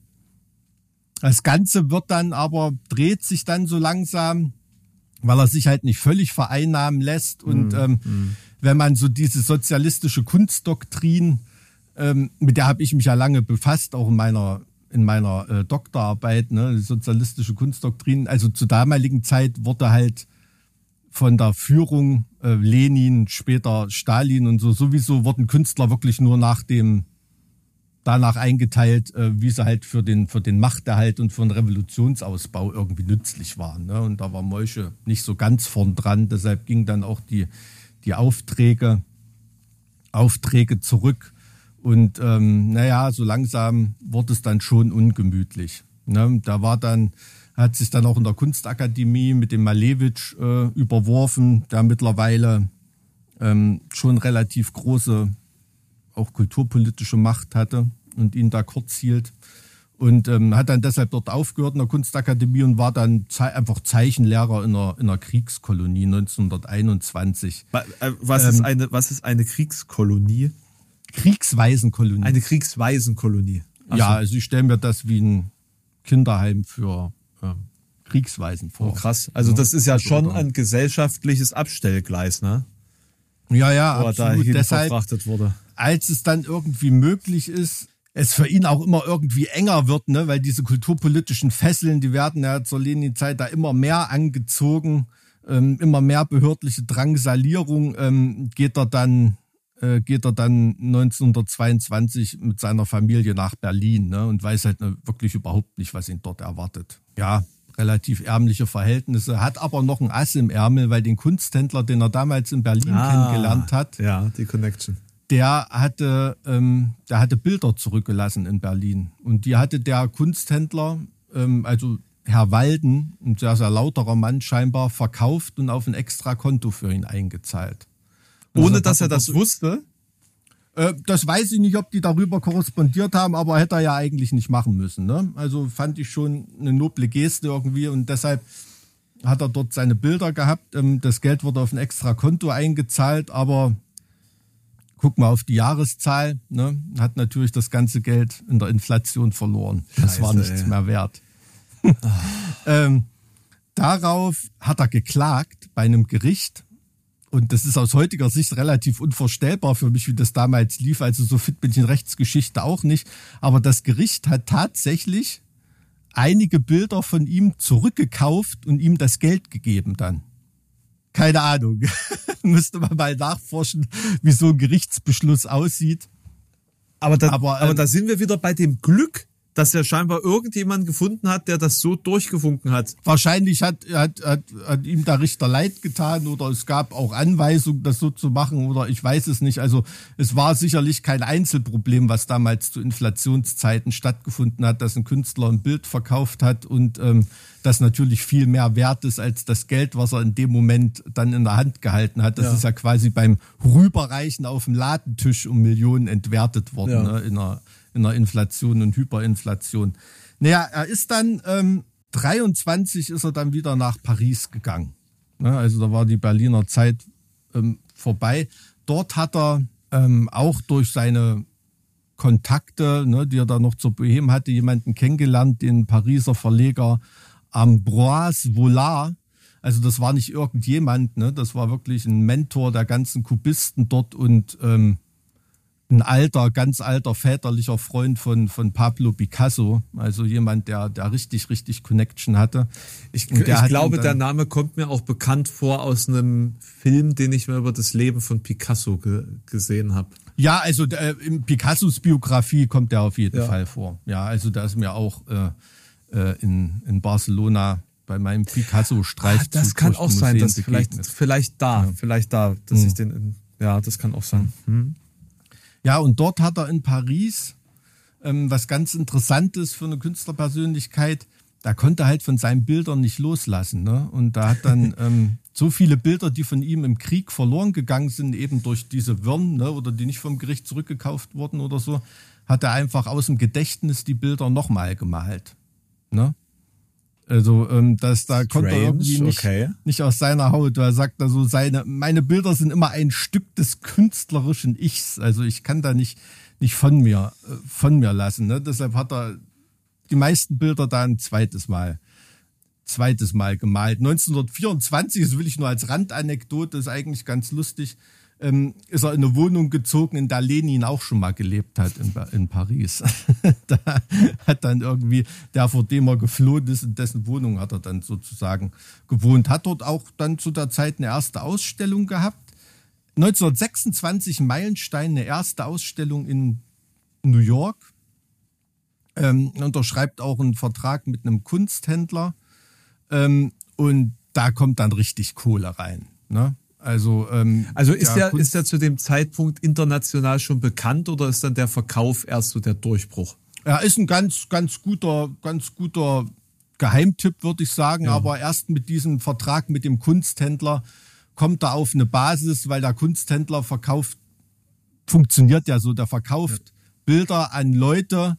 Speaker 1: Das Ganze wird dann aber, dreht sich dann so langsam, weil er sich halt nicht völlig vereinnahmen lässt. Und mhm. ähm, mhm. wenn man so diese sozialistische Kunstdoktrin, ähm, mit der habe ich mich ja lange befasst, auch in meiner in meiner äh, Doktorarbeit, ne, die sozialistische Kunstdoktrin. Also zur damaligen Zeit wurde halt von der Führung äh, Lenin, später Stalin und so sowieso wurden Künstler wirklich nur nach dem danach eingeteilt, äh, wie sie halt für den für den Machterhalt und für den Revolutionsausbau irgendwie nützlich waren. Ne? Und da war Moische nicht so ganz vorn dran, deshalb gingen dann auch die die Aufträge Aufträge zurück und ähm, naja, so langsam wurde es dann schon ungemütlich. Ne? Da war dann hat sich dann auch in der Kunstakademie mit dem Malevich äh, überworfen, der mittlerweile ähm, schon relativ große, auch kulturpolitische Macht hatte und ihn da kurz hielt. Und ähm, hat dann deshalb dort aufgehört in der Kunstakademie und war dann ze einfach Zeichenlehrer in einer, in einer Kriegskolonie 1921.
Speaker 3: Äh, was, ähm, ist eine, was ist eine Kriegskolonie?
Speaker 1: Kriegswaisenkolonie.
Speaker 3: Eine Kriegswaisenkolonie.
Speaker 1: Ja, also ich stelle mir das wie ein Kinderheim für Kriegsweisen vor.
Speaker 3: Oh, krass. Also das ist ja also, schon ein gesellschaftliches Abstellgleis, ne?
Speaker 1: Ja, ja,
Speaker 3: Wo absolut. Deshalb, verfrachtet wurde.
Speaker 1: als es dann irgendwie möglich ist, es für ihn auch immer irgendwie enger wird, ne, weil diese kulturpolitischen Fesseln, die werden ja zur Lenin-Zeit da immer mehr angezogen, ähm, immer mehr behördliche Drangsalierung, ähm, geht er dann äh, geht er dann 1922 mit seiner Familie nach Berlin ne, und weiß halt ne, wirklich überhaupt nicht, was ihn dort erwartet. Ja, relativ ärmliche Verhältnisse, hat aber noch ein Ass im Ärmel, weil den Kunsthändler, den er damals in Berlin ah, kennengelernt hat,
Speaker 3: ja, die Connection.
Speaker 1: Der hatte, ähm, der hatte Bilder zurückgelassen in Berlin. Und die hatte der Kunsthändler, ähm, also Herr Walden, ein sehr, sehr lauterer Mann scheinbar, verkauft und auf ein extra Konto für ihn eingezahlt.
Speaker 3: Ohne dass er das wusste?
Speaker 1: Äh, das weiß ich nicht, ob die darüber korrespondiert haben, aber hätte er ja eigentlich nicht machen müssen. Ne? Also fand ich schon eine noble Geste irgendwie und deshalb hat er dort seine Bilder gehabt. Ähm, das Geld wurde auf ein extra Konto eingezahlt, aber guck mal auf die Jahreszahl, ne? hat natürlich das ganze Geld in der Inflation verloren. Das Scheiße, war nichts ey. mehr wert. *laughs* ähm, darauf hat er geklagt bei einem Gericht und das ist aus heutiger Sicht relativ unvorstellbar für mich, wie das damals lief. Also so fit bin ich in Rechtsgeschichte auch nicht. Aber das Gericht hat tatsächlich einige Bilder von ihm zurückgekauft und ihm das Geld gegeben dann. Keine Ahnung. *laughs* Müsste man mal nachforschen, wie so ein Gerichtsbeschluss aussieht.
Speaker 3: Aber da, aber, ähm, aber da sind wir wieder bei dem Glück, dass er scheinbar irgendjemand gefunden hat, der das so durchgewunken hat.
Speaker 1: Wahrscheinlich hat, hat, hat, hat ihm der Richter leid getan oder es gab auch Anweisungen, das so zu machen oder ich weiß es nicht. Also es war sicherlich kein Einzelproblem, was damals zu Inflationszeiten stattgefunden hat, dass ein Künstler ein Bild verkauft hat und ähm, das natürlich viel mehr wert ist als das Geld, was er in dem Moment dann in der Hand gehalten hat. Das ja. ist ja quasi beim Rüberreichen auf dem Ladentisch um Millionen entwertet worden ja. ne, in einer in der Inflation und Hyperinflation. Naja, er ist dann ähm, 23 ist er dann wieder nach Paris gegangen. Ne, also da war die Berliner Zeit ähm, vorbei. Dort hat er ähm, auch durch seine Kontakte, ne, die er da noch zur Bohème hatte, jemanden kennengelernt, den Pariser Verleger Ambroise Vollard. Also das war nicht irgendjemand, ne, das war wirklich ein Mentor der ganzen Kubisten dort und ähm, ein alter, ganz alter väterlicher Freund von, von Pablo Picasso, also jemand, der, der richtig, richtig Connection hatte.
Speaker 3: Ich, ich glaube, der Name kommt mir auch bekannt vor aus einem Film, den ich mir über das Leben von Picasso ge gesehen habe.
Speaker 1: Ja, also äh, in Picassos Biografie kommt der auf jeden ja. Fall vor. Ja, also da ist mir auch äh, äh, in, in Barcelona bei meinem Picasso-Streif. Ah,
Speaker 3: das kann auch sein, dass vielleicht, vielleicht da, ja. vielleicht da, dass hm. ich den, ja, das kann auch sein. Hm.
Speaker 1: Ja, und dort hat er in Paris ähm, was ganz Interessantes für eine Künstlerpersönlichkeit. Da konnte er halt von seinen Bildern nicht loslassen. Ne? Und da hat dann *laughs* ähm, so viele Bilder, die von ihm im Krieg verloren gegangen sind, eben durch diese Wirren ne, oder die nicht vom Gericht zurückgekauft wurden oder so, hat er einfach aus dem Gedächtnis die Bilder nochmal gemalt. Ne? Also ähm, das, da Strange, konnte er irgendwie nicht, okay. nicht aus seiner Haut. Er sagt also, seine, meine Bilder sind immer ein Stück des künstlerischen Ichs. Also ich kann da nicht, nicht von mir, äh, von mir lassen. Ne? Deshalb hat er die meisten Bilder da ein zweites Mal, zweites Mal gemalt. 1924, das will ich nur als Randanekdote, ist eigentlich ganz lustig ähm, ist er in eine Wohnung gezogen, in der Lenin auch schon mal gelebt hat in, in Paris. *laughs* da hat dann irgendwie der, vor dem er geflohen ist, in dessen Wohnung hat er dann sozusagen gewohnt. Hat dort auch dann zu der Zeit eine erste Ausstellung gehabt. 1926 Meilenstein, eine erste Ausstellung in New York. Ähm, unterschreibt auch einen Vertrag mit einem Kunsthändler. Ähm, und da kommt dann richtig Kohle rein. Ne? Also, ähm,
Speaker 3: also ist der, ist der zu dem Zeitpunkt international schon bekannt oder ist dann der Verkauf erst so der Durchbruch?
Speaker 1: Er ist ein ganz, ganz guter, ganz guter Geheimtipp, würde ich sagen. Ja. Aber erst mit diesem Vertrag mit dem Kunsthändler kommt er auf eine Basis, weil der Kunsthändler verkauft, funktioniert ja so, der verkauft ja. Bilder an Leute,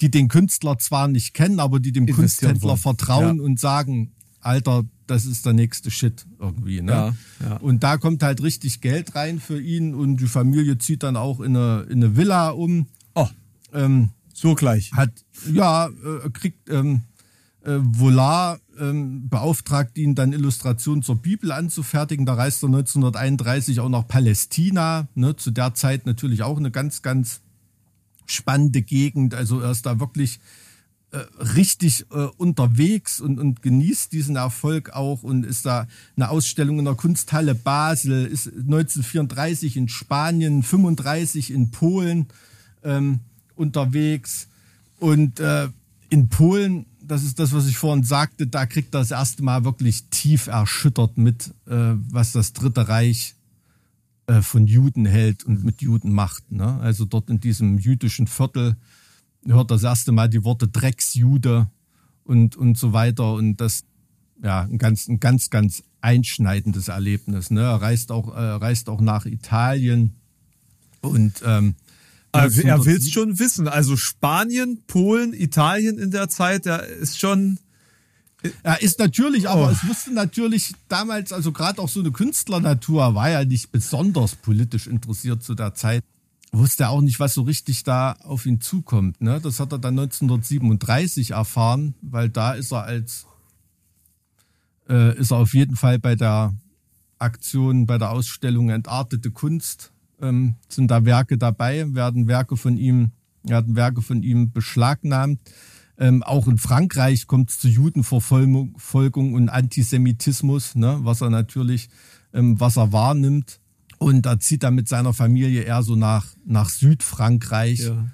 Speaker 1: die den Künstler zwar nicht kennen, aber die dem Kunsthändler vertrauen ja. und sagen, Alter, das ist der nächste Shit irgendwie. Ne? Ja, ja. Und da kommt halt richtig Geld rein für ihn und die Familie zieht dann auch in eine, in eine Villa um.
Speaker 3: Oh, ähm, so gleich.
Speaker 1: Hat, ja, äh, kriegt ähm, äh, Volar ähm, beauftragt ihn dann Illustrationen zur Bibel anzufertigen. Da reist er 1931 auch nach Palästina. Ne? Zu der Zeit natürlich auch eine ganz, ganz spannende Gegend. Also er ist da wirklich äh, richtig äh, unterwegs und, und genießt diesen Erfolg auch und ist da eine Ausstellung in der Kunsthalle Basel, ist 1934 in Spanien, 35 in Polen ähm, unterwegs und äh, in Polen das ist das, was ich vorhin sagte, da kriegt er das erste Mal wirklich tief erschüttert mit, äh, was das Dritte Reich äh, von Juden hält und mit Juden macht. Ne? Also dort in diesem jüdischen Viertel hört das erste Mal die Worte Drecksjude und, und so weiter. Und das, ja, ein ganz, ein ganz, ganz einschneidendes Erlebnis. Ne? Er reist auch, äh, reist auch nach Italien und ähm,
Speaker 3: also er will es schon wissen. Also Spanien, Polen, Italien in der Zeit, der ist schon.
Speaker 1: Er ist natürlich, aber oh. es wusste natürlich damals, also gerade auch so eine Künstlernatur war ja nicht besonders politisch interessiert zu der Zeit. Wusste auch nicht, was so richtig da auf ihn zukommt. Ne? Das hat er dann 1937 erfahren, weil da ist er als äh, ist er auf jeden Fall bei der Aktion, bei der Ausstellung Entartete Kunst ähm, sind da Werke dabei, werden Werke von ihm, werden Werke von ihm beschlagnahmt. Ähm, auch in Frankreich kommt es zu Judenverfolgung und Antisemitismus, ne, was er natürlich, ähm, was er wahrnimmt. Und da zieht er mit seiner Familie eher so nach, nach Südfrankreich, ja.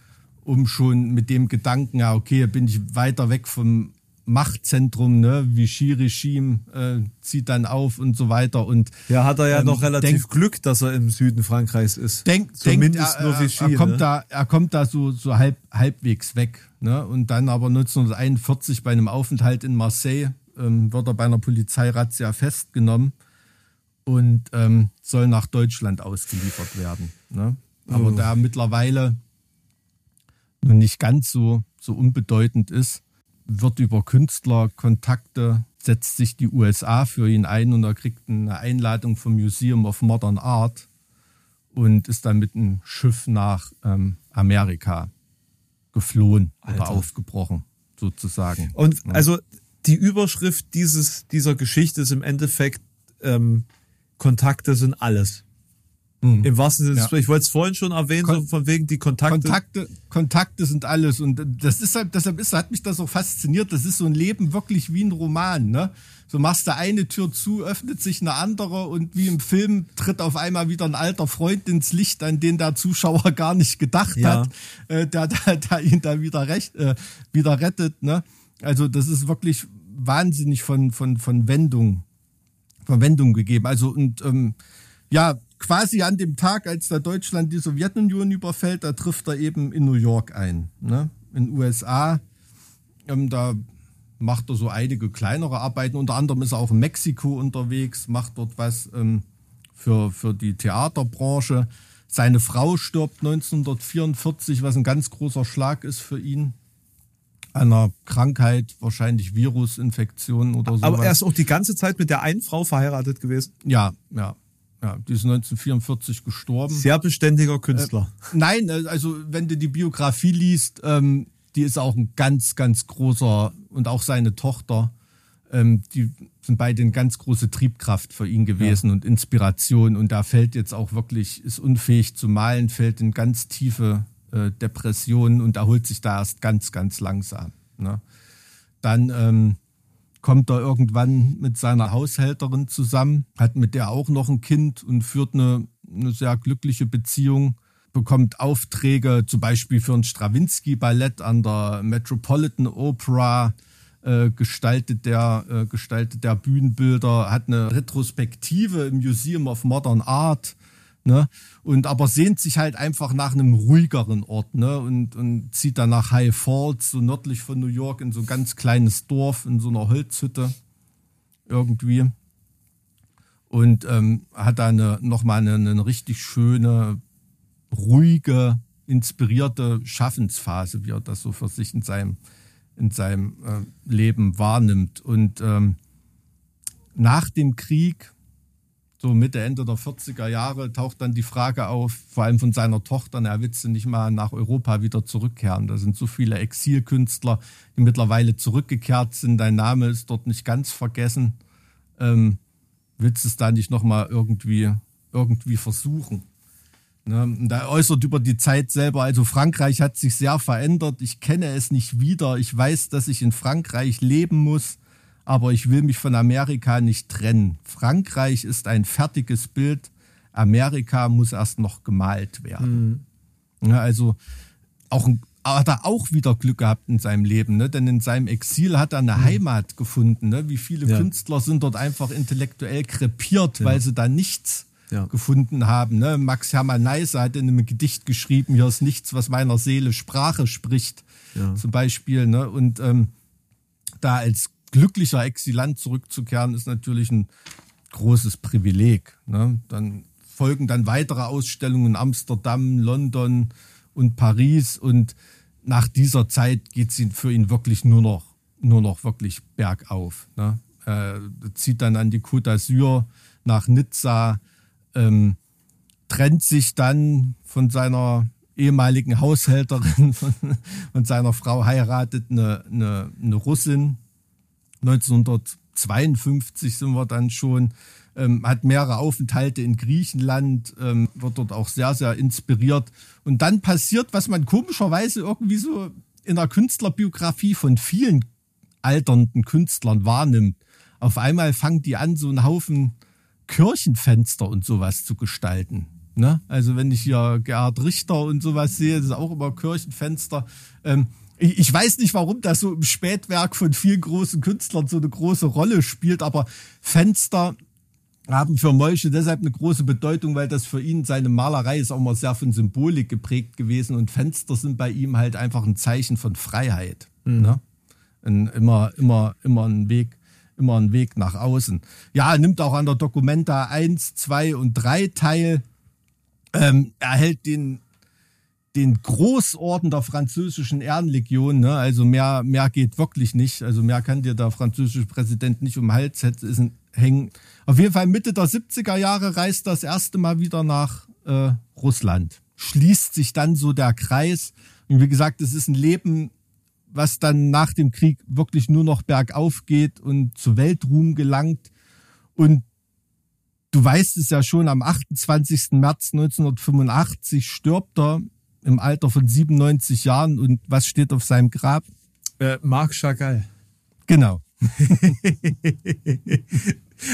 Speaker 1: um schon mit dem Gedanken, ja, okay, bin ich weiter weg vom Machtzentrum, ne, Vichy-Regime äh, zieht dann auf und so weiter. Und
Speaker 3: ja, hat er ja ähm, noch relativ denk, Glück, dass er im Süden Frankreichs ist.
Speaker 1: Denk, Zumindest denkt, nur Vichy. Er kommt ne? da, er kommt da so so halb halbwegs weg, ne? Und dann aber 1941 bei einem Aufenthalt in Marseille ähm, wird er bei einer Polizeirazzia festgenommen und ähm, soll nach Deutschland ausgeliefert werden. Ne? Aber oh. da mittlerweile nun nicht ganz so so unbedeutend ist wird über Künstlerkontakte, setzt sich die USA für ihn ein und er kriegt eine Einladung vom Museum of Modern Art und ist dann mit einem Schiff nach ähm, Amerika geflohen Alter. oder aufgebrochen, sozusagen.
Speaker 3: Und also die Überschrift dieses, dieser Geschichte ist im Endeffekt, ähm, Kontakte sind alles. Mhm. Im wahrsten Sinne, ja. ich wollte es vorhin schon erwähnen, Kon so von wegen die Kontakte.
Speaker 1: Kontakte. Kontakte sind alles und das ist halt, deshalb ist, hat mich das so fasziniert. Das ist so ein Leben wirklich wie ein Roman, ne? So machst du eine Tür zu, öffnet sich eine andere und wie im Film tritt auf einmal wieder ein alter Freund ins Licht, an den der Zuschauer *laughs* gar nicht gedacht ja. hat, äh, der, der, der ihn da wieder recht, äh, wieder rettet, ne? Also das ist wirklich wahnsinnig von, von, von Wendung, von Wendung gegeben. Also und ähm, ja, quasi an dem Tag, als da Deutschland die Sowjetunion überfällt, da trifft er eben in New York ein. Ne? In USA. Ähm, da macht er so einige kleinere Arbeiten. Unter anderem ist er auch in Mexiko unterwegs, macht dort was ähm, für, für die Theaterbranche. Seine Frau stirbt 1944, was ein ganz großer Schlag ist für ihn. Einer Krankheit, wahrscheinlich Virusinfektion oder so.
Speaker 3: Aber er ist auch die ganze Zeit mit der einen Frau verheiratet gewesen?
Speaker 1: Ja, ja. Ja, die ist 1944 gestorben.
Speaker 3: Sehr beständiger Künstler.
Speaker 1: Äh, nein, äh, also wenn du die Biografie liest, ähm, die ist auch ein ganz, ganz großer und auch seine Tochter, ähm, die sind beide eine ganz große Triebkraft für ihn gewesen ja. und Inspiration. Und da fällt jetzt auch wirklich, ist unfähig zu malen, fällt in ganz tiefe äh, Depressionen und erholt sich da erst ganz, ganz langsam. Ne? Dann ähm, kommt er irgendwann mit seiner Haushälterin zusammen, hat mit der auch noch ein Kind und führt eine, eine sehr glückliche Beziehung, bekommt Aufträge zum Beispiel für ein Stravinsky-Ballett an der Metropolitan Opera, äh, gestaltet, der, äh, gestaltet der Bühnenbilder, hat eine Retrospektive im Museum of Modern Art ne? Und aber sehnt sich halt einfach nach einem ruhigeren Ort, ne? Und, und zieht dann nach High Falls, so nördlich von New York, in so ein ganz kleines Dorf, in so einer Holzhütte. Irgendwie. Und ähm, hat da nochmal eine, eine richtig schöne, ruhige, inspirierte Schaffensphase, wie er das so für sich in seinem, in seinem äh, Leben wahrnimmt. Und ähm, nach dem Krieg so Mitte, Ende der 40er Jahre taucht dann die Frage auf, vor allem von seiner Tochter, er willst du nicht mal nach Europa wieder zurückkehren. Da sind so viele Exilkünstler, die mittlerweile zurückgekehrt sind. Dein Name ist dort nicht ganz vergessen. Ähm, willst du es da nicht nochmal irgendwie, irgendwie versuchen? Ne? Und da äußert über die Zeit selber, also Frankreich hat sich sehr verändert. Ich kenne es nicht wieder. Ich weiß, dass ich in Frankreich leben muss aber ich will mich von Amerika nicht trennen. Frankreich ist ein fertiges Bild, Amerika muss erst noch gemalt werden. Mhm. Ja, also auch ein, hat er auch wieder Glück gehabt in seinem Leben, ne? denn in seinem Exil hat er eine mhm. Heimat gefunden. Ne? Wie viele ja. Künstler sind dort einfach intellektuell krepiert, ja. weil sie da nichts ja. gefunden haben. Ne? Max Hermann Neisse hat in einem Gedicht geschrieben, hier ist nichts, was meiner Seele Sprache spricht, zum Beispiel. Ne? Und ähm, da als glücklicher Exilant zurückzukehren, ist natürlich ein großes Privileg. Ne? Dann folgen dann weitere Ausstellungen in Amsterdam, London und Paris und nach dieser Zeit geht es für ihn wirklich nur noch, nur noch wirklich bergauf. Ne? Er zieht dann an die Côte d'Azur nach Nizza, ähm, trennt sich dann von seiner ehemaligen Haushälterin, *laughs* von seiner Frau, heiratet eine, eine, eine Russin. 1952 sind wir dann schon ähm, hat mehrere Aufenthalte in Griechenland, ähm, wird dort auch sehr, sehr inspiriert. Und dann passiert, was man komischerweise irgendwie so in der Künstlerbiografie von vielen alternden Künstlern wahrnimmt. Auf einmal fangen die an, so einen Haufen Kirchenfenster und sowas zu gestalten. Ne? Also wenn ich hier Gerhard Richter und sowas sehe, das ist auch immer Kirchenfenster. Ähm, ich weiß nicht, warum das so im Spätwerk von vielen großen Künstlern so eine große Rolle spielt, aber Fenster haben für Molche deshalb eine große Bedeutung, weil das für ihn seine Malerei ist auch mal sehr von Symbolik geprägt gewesen und Fenster sind bei ihm halt einfach ein Zeichen von Freiheit. Mhm. Ne? Ein, immer, immer, immer ein Weg, immer ein Weg nach außen. Ja, nimmt auch an der Documenta 1, 2 und 3 teil. Ähm, er hält den den Großorden der französischen Ehrenlegion, ne? also mehr, mehr geht wirklich nicht, also mehr kann dir der französische Präsident nicht um den Hals hängen. Auf jeden Fall Mitte der 70er Jahre reist das erste Mal wieder nach äh, Russland. Schließt sich dann so der Kreis. Und wie gesagt, es ist ein Leben, was dann nach dem Krieg wirklich nur noch bergauf geht und zu Weltruhm gelangt. Und du weißt es ja schon, am 28. März 1985 stirbt er im Alter von 97 Jahren. Und was steht auf seinem Grab?
Speaker 3: Äh, Marc Chagall.
Speaker 1: Genau. *laughs*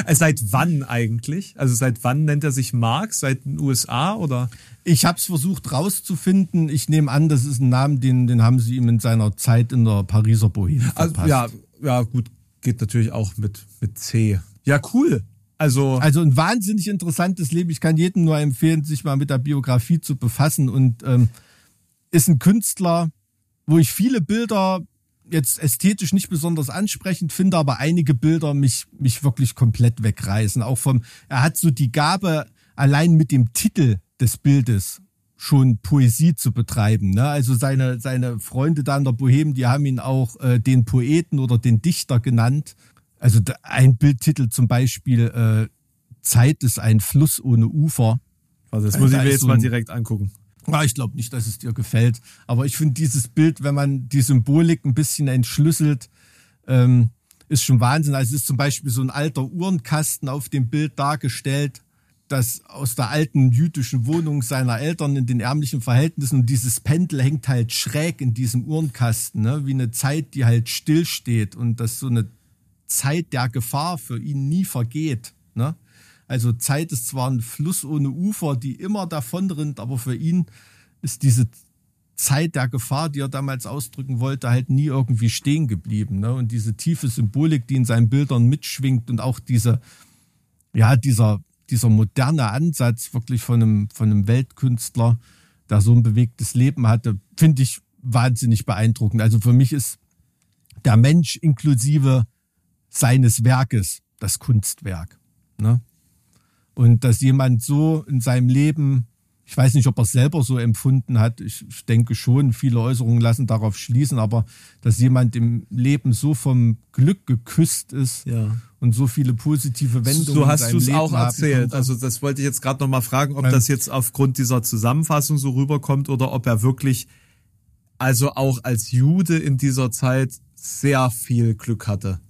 Speaker 3: Äh, seit wann eigentlich? Also seit wann nennt er sich Marx? Seit den USA oder?
Speaker 1: Ich habe es versucht rauszufinden. Ich nehme an, das ist ein Name, den, den haben sie ihm in seiner Zeit in der Pariser Bohème
Speaker 3: also, ja, ja, gut, geht natürlich auch mit, mit C. Ja, cool. Also,
Speaker 1: also ein wahnsinnig interessantes Leben. Ich kann jedem nur empfehlen, sich mal mit der Biografie zu befassen und ähm, ist ein Künstler, wo ich viele Bilder jetzt ästhetisch nicht besonders ansprechend finde, aber einige Bilder mich, mich wirklich komplett wegreißen. Auch vom, er hat so die Gabe, allein mit dem Titel des Bildes schon Poesie zu betreiben. Ne? Also seine, seine Freunde da in der Bohème, die haben ihn auch äh, den Poeten oder den Dichter genannt. Also ein Bildtitel zum Beispiel, äh, Zeit ist ein Fluss ohne Ufer.
Speaker 3: Also das muss ich mir jetzt so mal direkt angucken.
Speaker 1: Ja, ich glaube nicht, dass es dir gefällt. Aber ich finde dieses Bild, wenn man die Symbolik ein bisschen entschlüsselt, ähm, ist schon Wahnsinn. Also es ist zum Beispiel so ein alter Uhrenkasten auf dem Bild dargestellt, das aus der alten jüdischen Wohnung seiner Eltern in den ärmlichen Verhältnissen und dieses Pendel hängt halt schräg in diesem Uhrenkasten, ne? wie eine Zeit, die halt stillsteht und dass so eine Zeit der Gefahr für ihn nie vergeht. Ne? Also Zeit ist zwar ein Fluss ohne Ufer, die immer davonrinnt, aber für ihn ist diese Zeit der Gefahr, die er damals ausdrücken wollte, halt nie irgendwie stehen geblieben. Ne? Und diese tiefe Symbolik, die in seinen Bildern mitschwingt und auch diese, ja, dieser, dieser moderne Ansatz wirklich von einem, von einem Weltkünstler, der so ein bewegtes Leben hatte, finde ich wahnsinnig beeindruckend. Also für mich ist der Mensch inklusive seines Werkes das Kunstwerk. Ne? Und dass jemand so in seinem Leben, ich weiß nicht, ob er es selber so empfunden hat, ich, ich denke schon, viele Äußerungen lassen darauf schließen, aber dass jemand im Leben so vom Glück geküsst ist ja. und so viele positive Wendungen.
Speaker 3: So hast du es auch erzählt. Also das wollte ich jetzt gerade nochmal fragen, ob das jetzt aufgrund dieser Zusammenfassung so rüberkommt oder ob er wirklich, also auch als Jude in dieser Zeit sehr viel Glück hatte.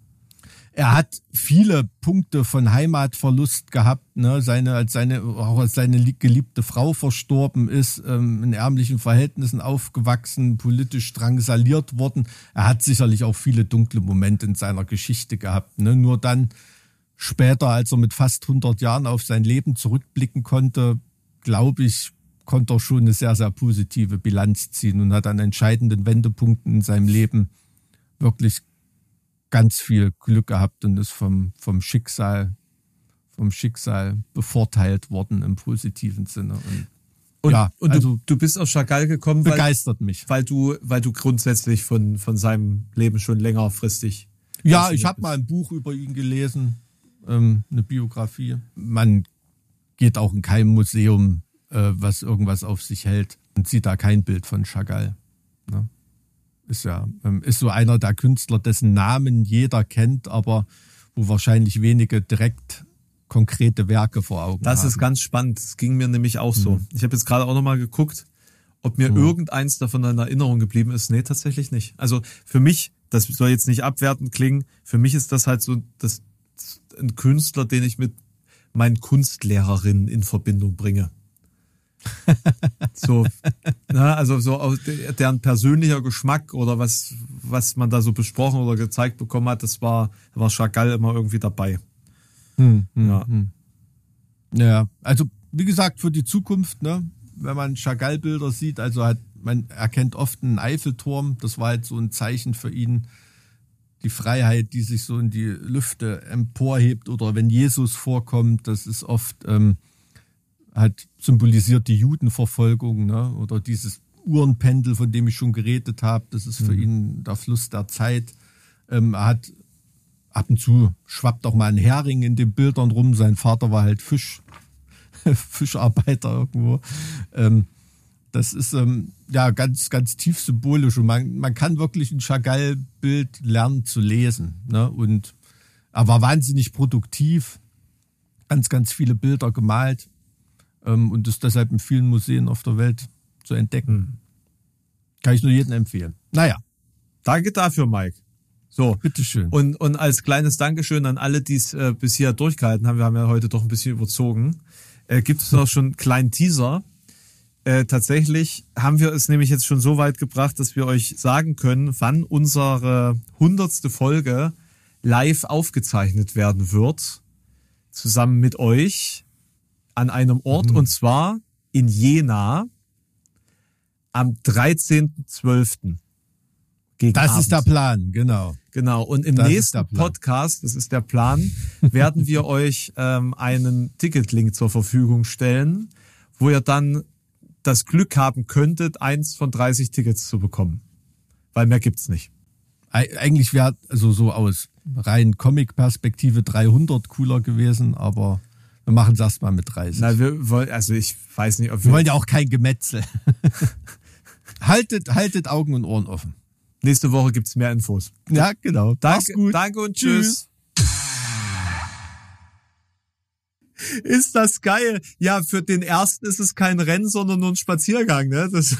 Speaker 1: Er hat viele Punkte von Heimatverlust gehabt, ne? seine, als seine, auch als seine geliebte Frau verstorben ist, ähm, in ärmlichen Verhältnissen aufgewachsen, politisch drangsaliert worden. Er hat sicherlich auch viele dunkle Momente in seiner Geschichte gehabt. Ne? Nur dann später, als er mit fast 100 Jahren auf sein Leben zurückblicken konnte, glaube ich, konnte er schon eine sehr, sehr positive Bilanz ziehen und hat an entscheidenden Wendepunkten in seinem Leben wirklich ganz viel Glück gehabt und ist vom, vom Schicksal, vom Schicksal bevorteilt worden im positiven Sinne. Und,
Speaker 3: und, ja, und also du, du bist aus Chagall gekommen,
Speaker 1: begeistert
Speaker 3: weil,
Speaker 1: mich,
Speaker 3: weil du, weil du grundsätzlich von, von seinem Leben schon längerfristig.
Speaker 1: Ja, ich habe mal ein Buch über ihn gelesen, ähm, eine Biografie. Man geht auch in kein Museum, äh, was irgendwas auf sich hält und sieht da kein Bild von Chagall. Ne? Ist ja, ähm, ist so einer der Künstler, dessen Namen jeder kennt, aber wo wahrscheinlich wenige direkt konkrete Werke vor Augen
Speaker 3: Das
Speaker 1: haben.
Speaker 3: ist ganz spannend. Das ging mir nämlich auch so. Mhm. Ich habe jetzt gerade auch nochmal geguckt, ob mir mhm. irgendeins davon in Erinnerung geblieben ist. Nee, tatsächlich nicht. Also für mich, das soll jetzt nicht abwertend klingen, für mich ist das halt so das, ein Künstler, den ich mit meinen Kunstlehrerinnen in Verbindung bringe. So, na, also so aus deren persönlicher Geschmack oder was, was man da so besprochen oder gezeigt bekommen hat, das war, war Chagall immer irgendwie dabei.
Speaker 1: Hm, hm, ja. Hm. ja, also wie gesagt, für die Zukunft, ne, wenn man Chagall-Bilder sieht, also hat, man erkennt oft einen Eiffelturm, das war halt so ein Zeichen für ihn, die Freiheit, die sich so in die Lüfte emporhebt oder wenn Jesus vorkommt, das ist oft ähm, hat symbolisiert die Judenverfolgung ne? oder dieses Uhrenpendel, von dem ich schon geredet habe, das ist für mhm. ihn der Fluss der Zeit. Ähm, er hat ab und zu schwappt auch mal ein Hering in den Bildern rum. Sein Vater war halt Fisch, *laughs* Fischarbeiter irgendwo. Ähm, das ist ähm, ja ganz, ganz tief symbolisch und man, man kann wirklich ein Chagall-Bild lernen zu lesen. Ne? Und er war wahnsinnig produktiv, ganz, ganz viele Bilder gemalt ähm, und ist deshalb in vielen Museen auf der Welt zu entdecken. Hm. Kann ich nur jedem empfehlen. Naja.
Speaker 3: Danke dafür, Mike. So.
Speaker 1: Bitteschön.
Speaker 3: Und, und als kleines Dankeschön an alle, die es äh, bisher durchgehalten haben, wir haben ja heute doch ein bisschen überzogen, äh, gibt es noch schon einen kleinen Teaser äh, tatsächlich haben wir es nämlich jetzt schon so weit gebracht, dass wir euch sagen können, wann unsere hundertste Folge live aufgezeichnet werden wird, zusammen mit euch an einem Ort mhm. und zwar in Jena am 13.12.
Speaker 1: Gegen das Abend. ist der Plan, genau.
Speaker 3: Genau. Und im das nächsten Podcast, das ist der Plan, werden wir *laughs* euch ähm, einen Ticketlink zur Verfügung stellen, wo ihr dann das Glück haben könntet, eins von 30 Tickets zu bekommen. Weil mehr gibt's nicht.
Speaker 1: Eigentlich wäre also so aus rein Comic-Perspektive 300 cooler gewesen, aber wir machen es erstmal mit 30.
Speaker 3: Na, wir wollen, also ich weiß nicht, ob
Speaker 1: wir. Wir wollen ja auch kein Gemetzel. *laughs* haltet, haltet Augen und Ohren offen.
Speaker 3: Nächste Woche gibt's mehr Infos.
Speaker 1: Ja, genau.
Speaker 3: Danke, danke und tschüss. tschüss. ist das geil. Ja, für den ersten ist es kein Rennen, sondern nur ein Spaziergang, ne? Das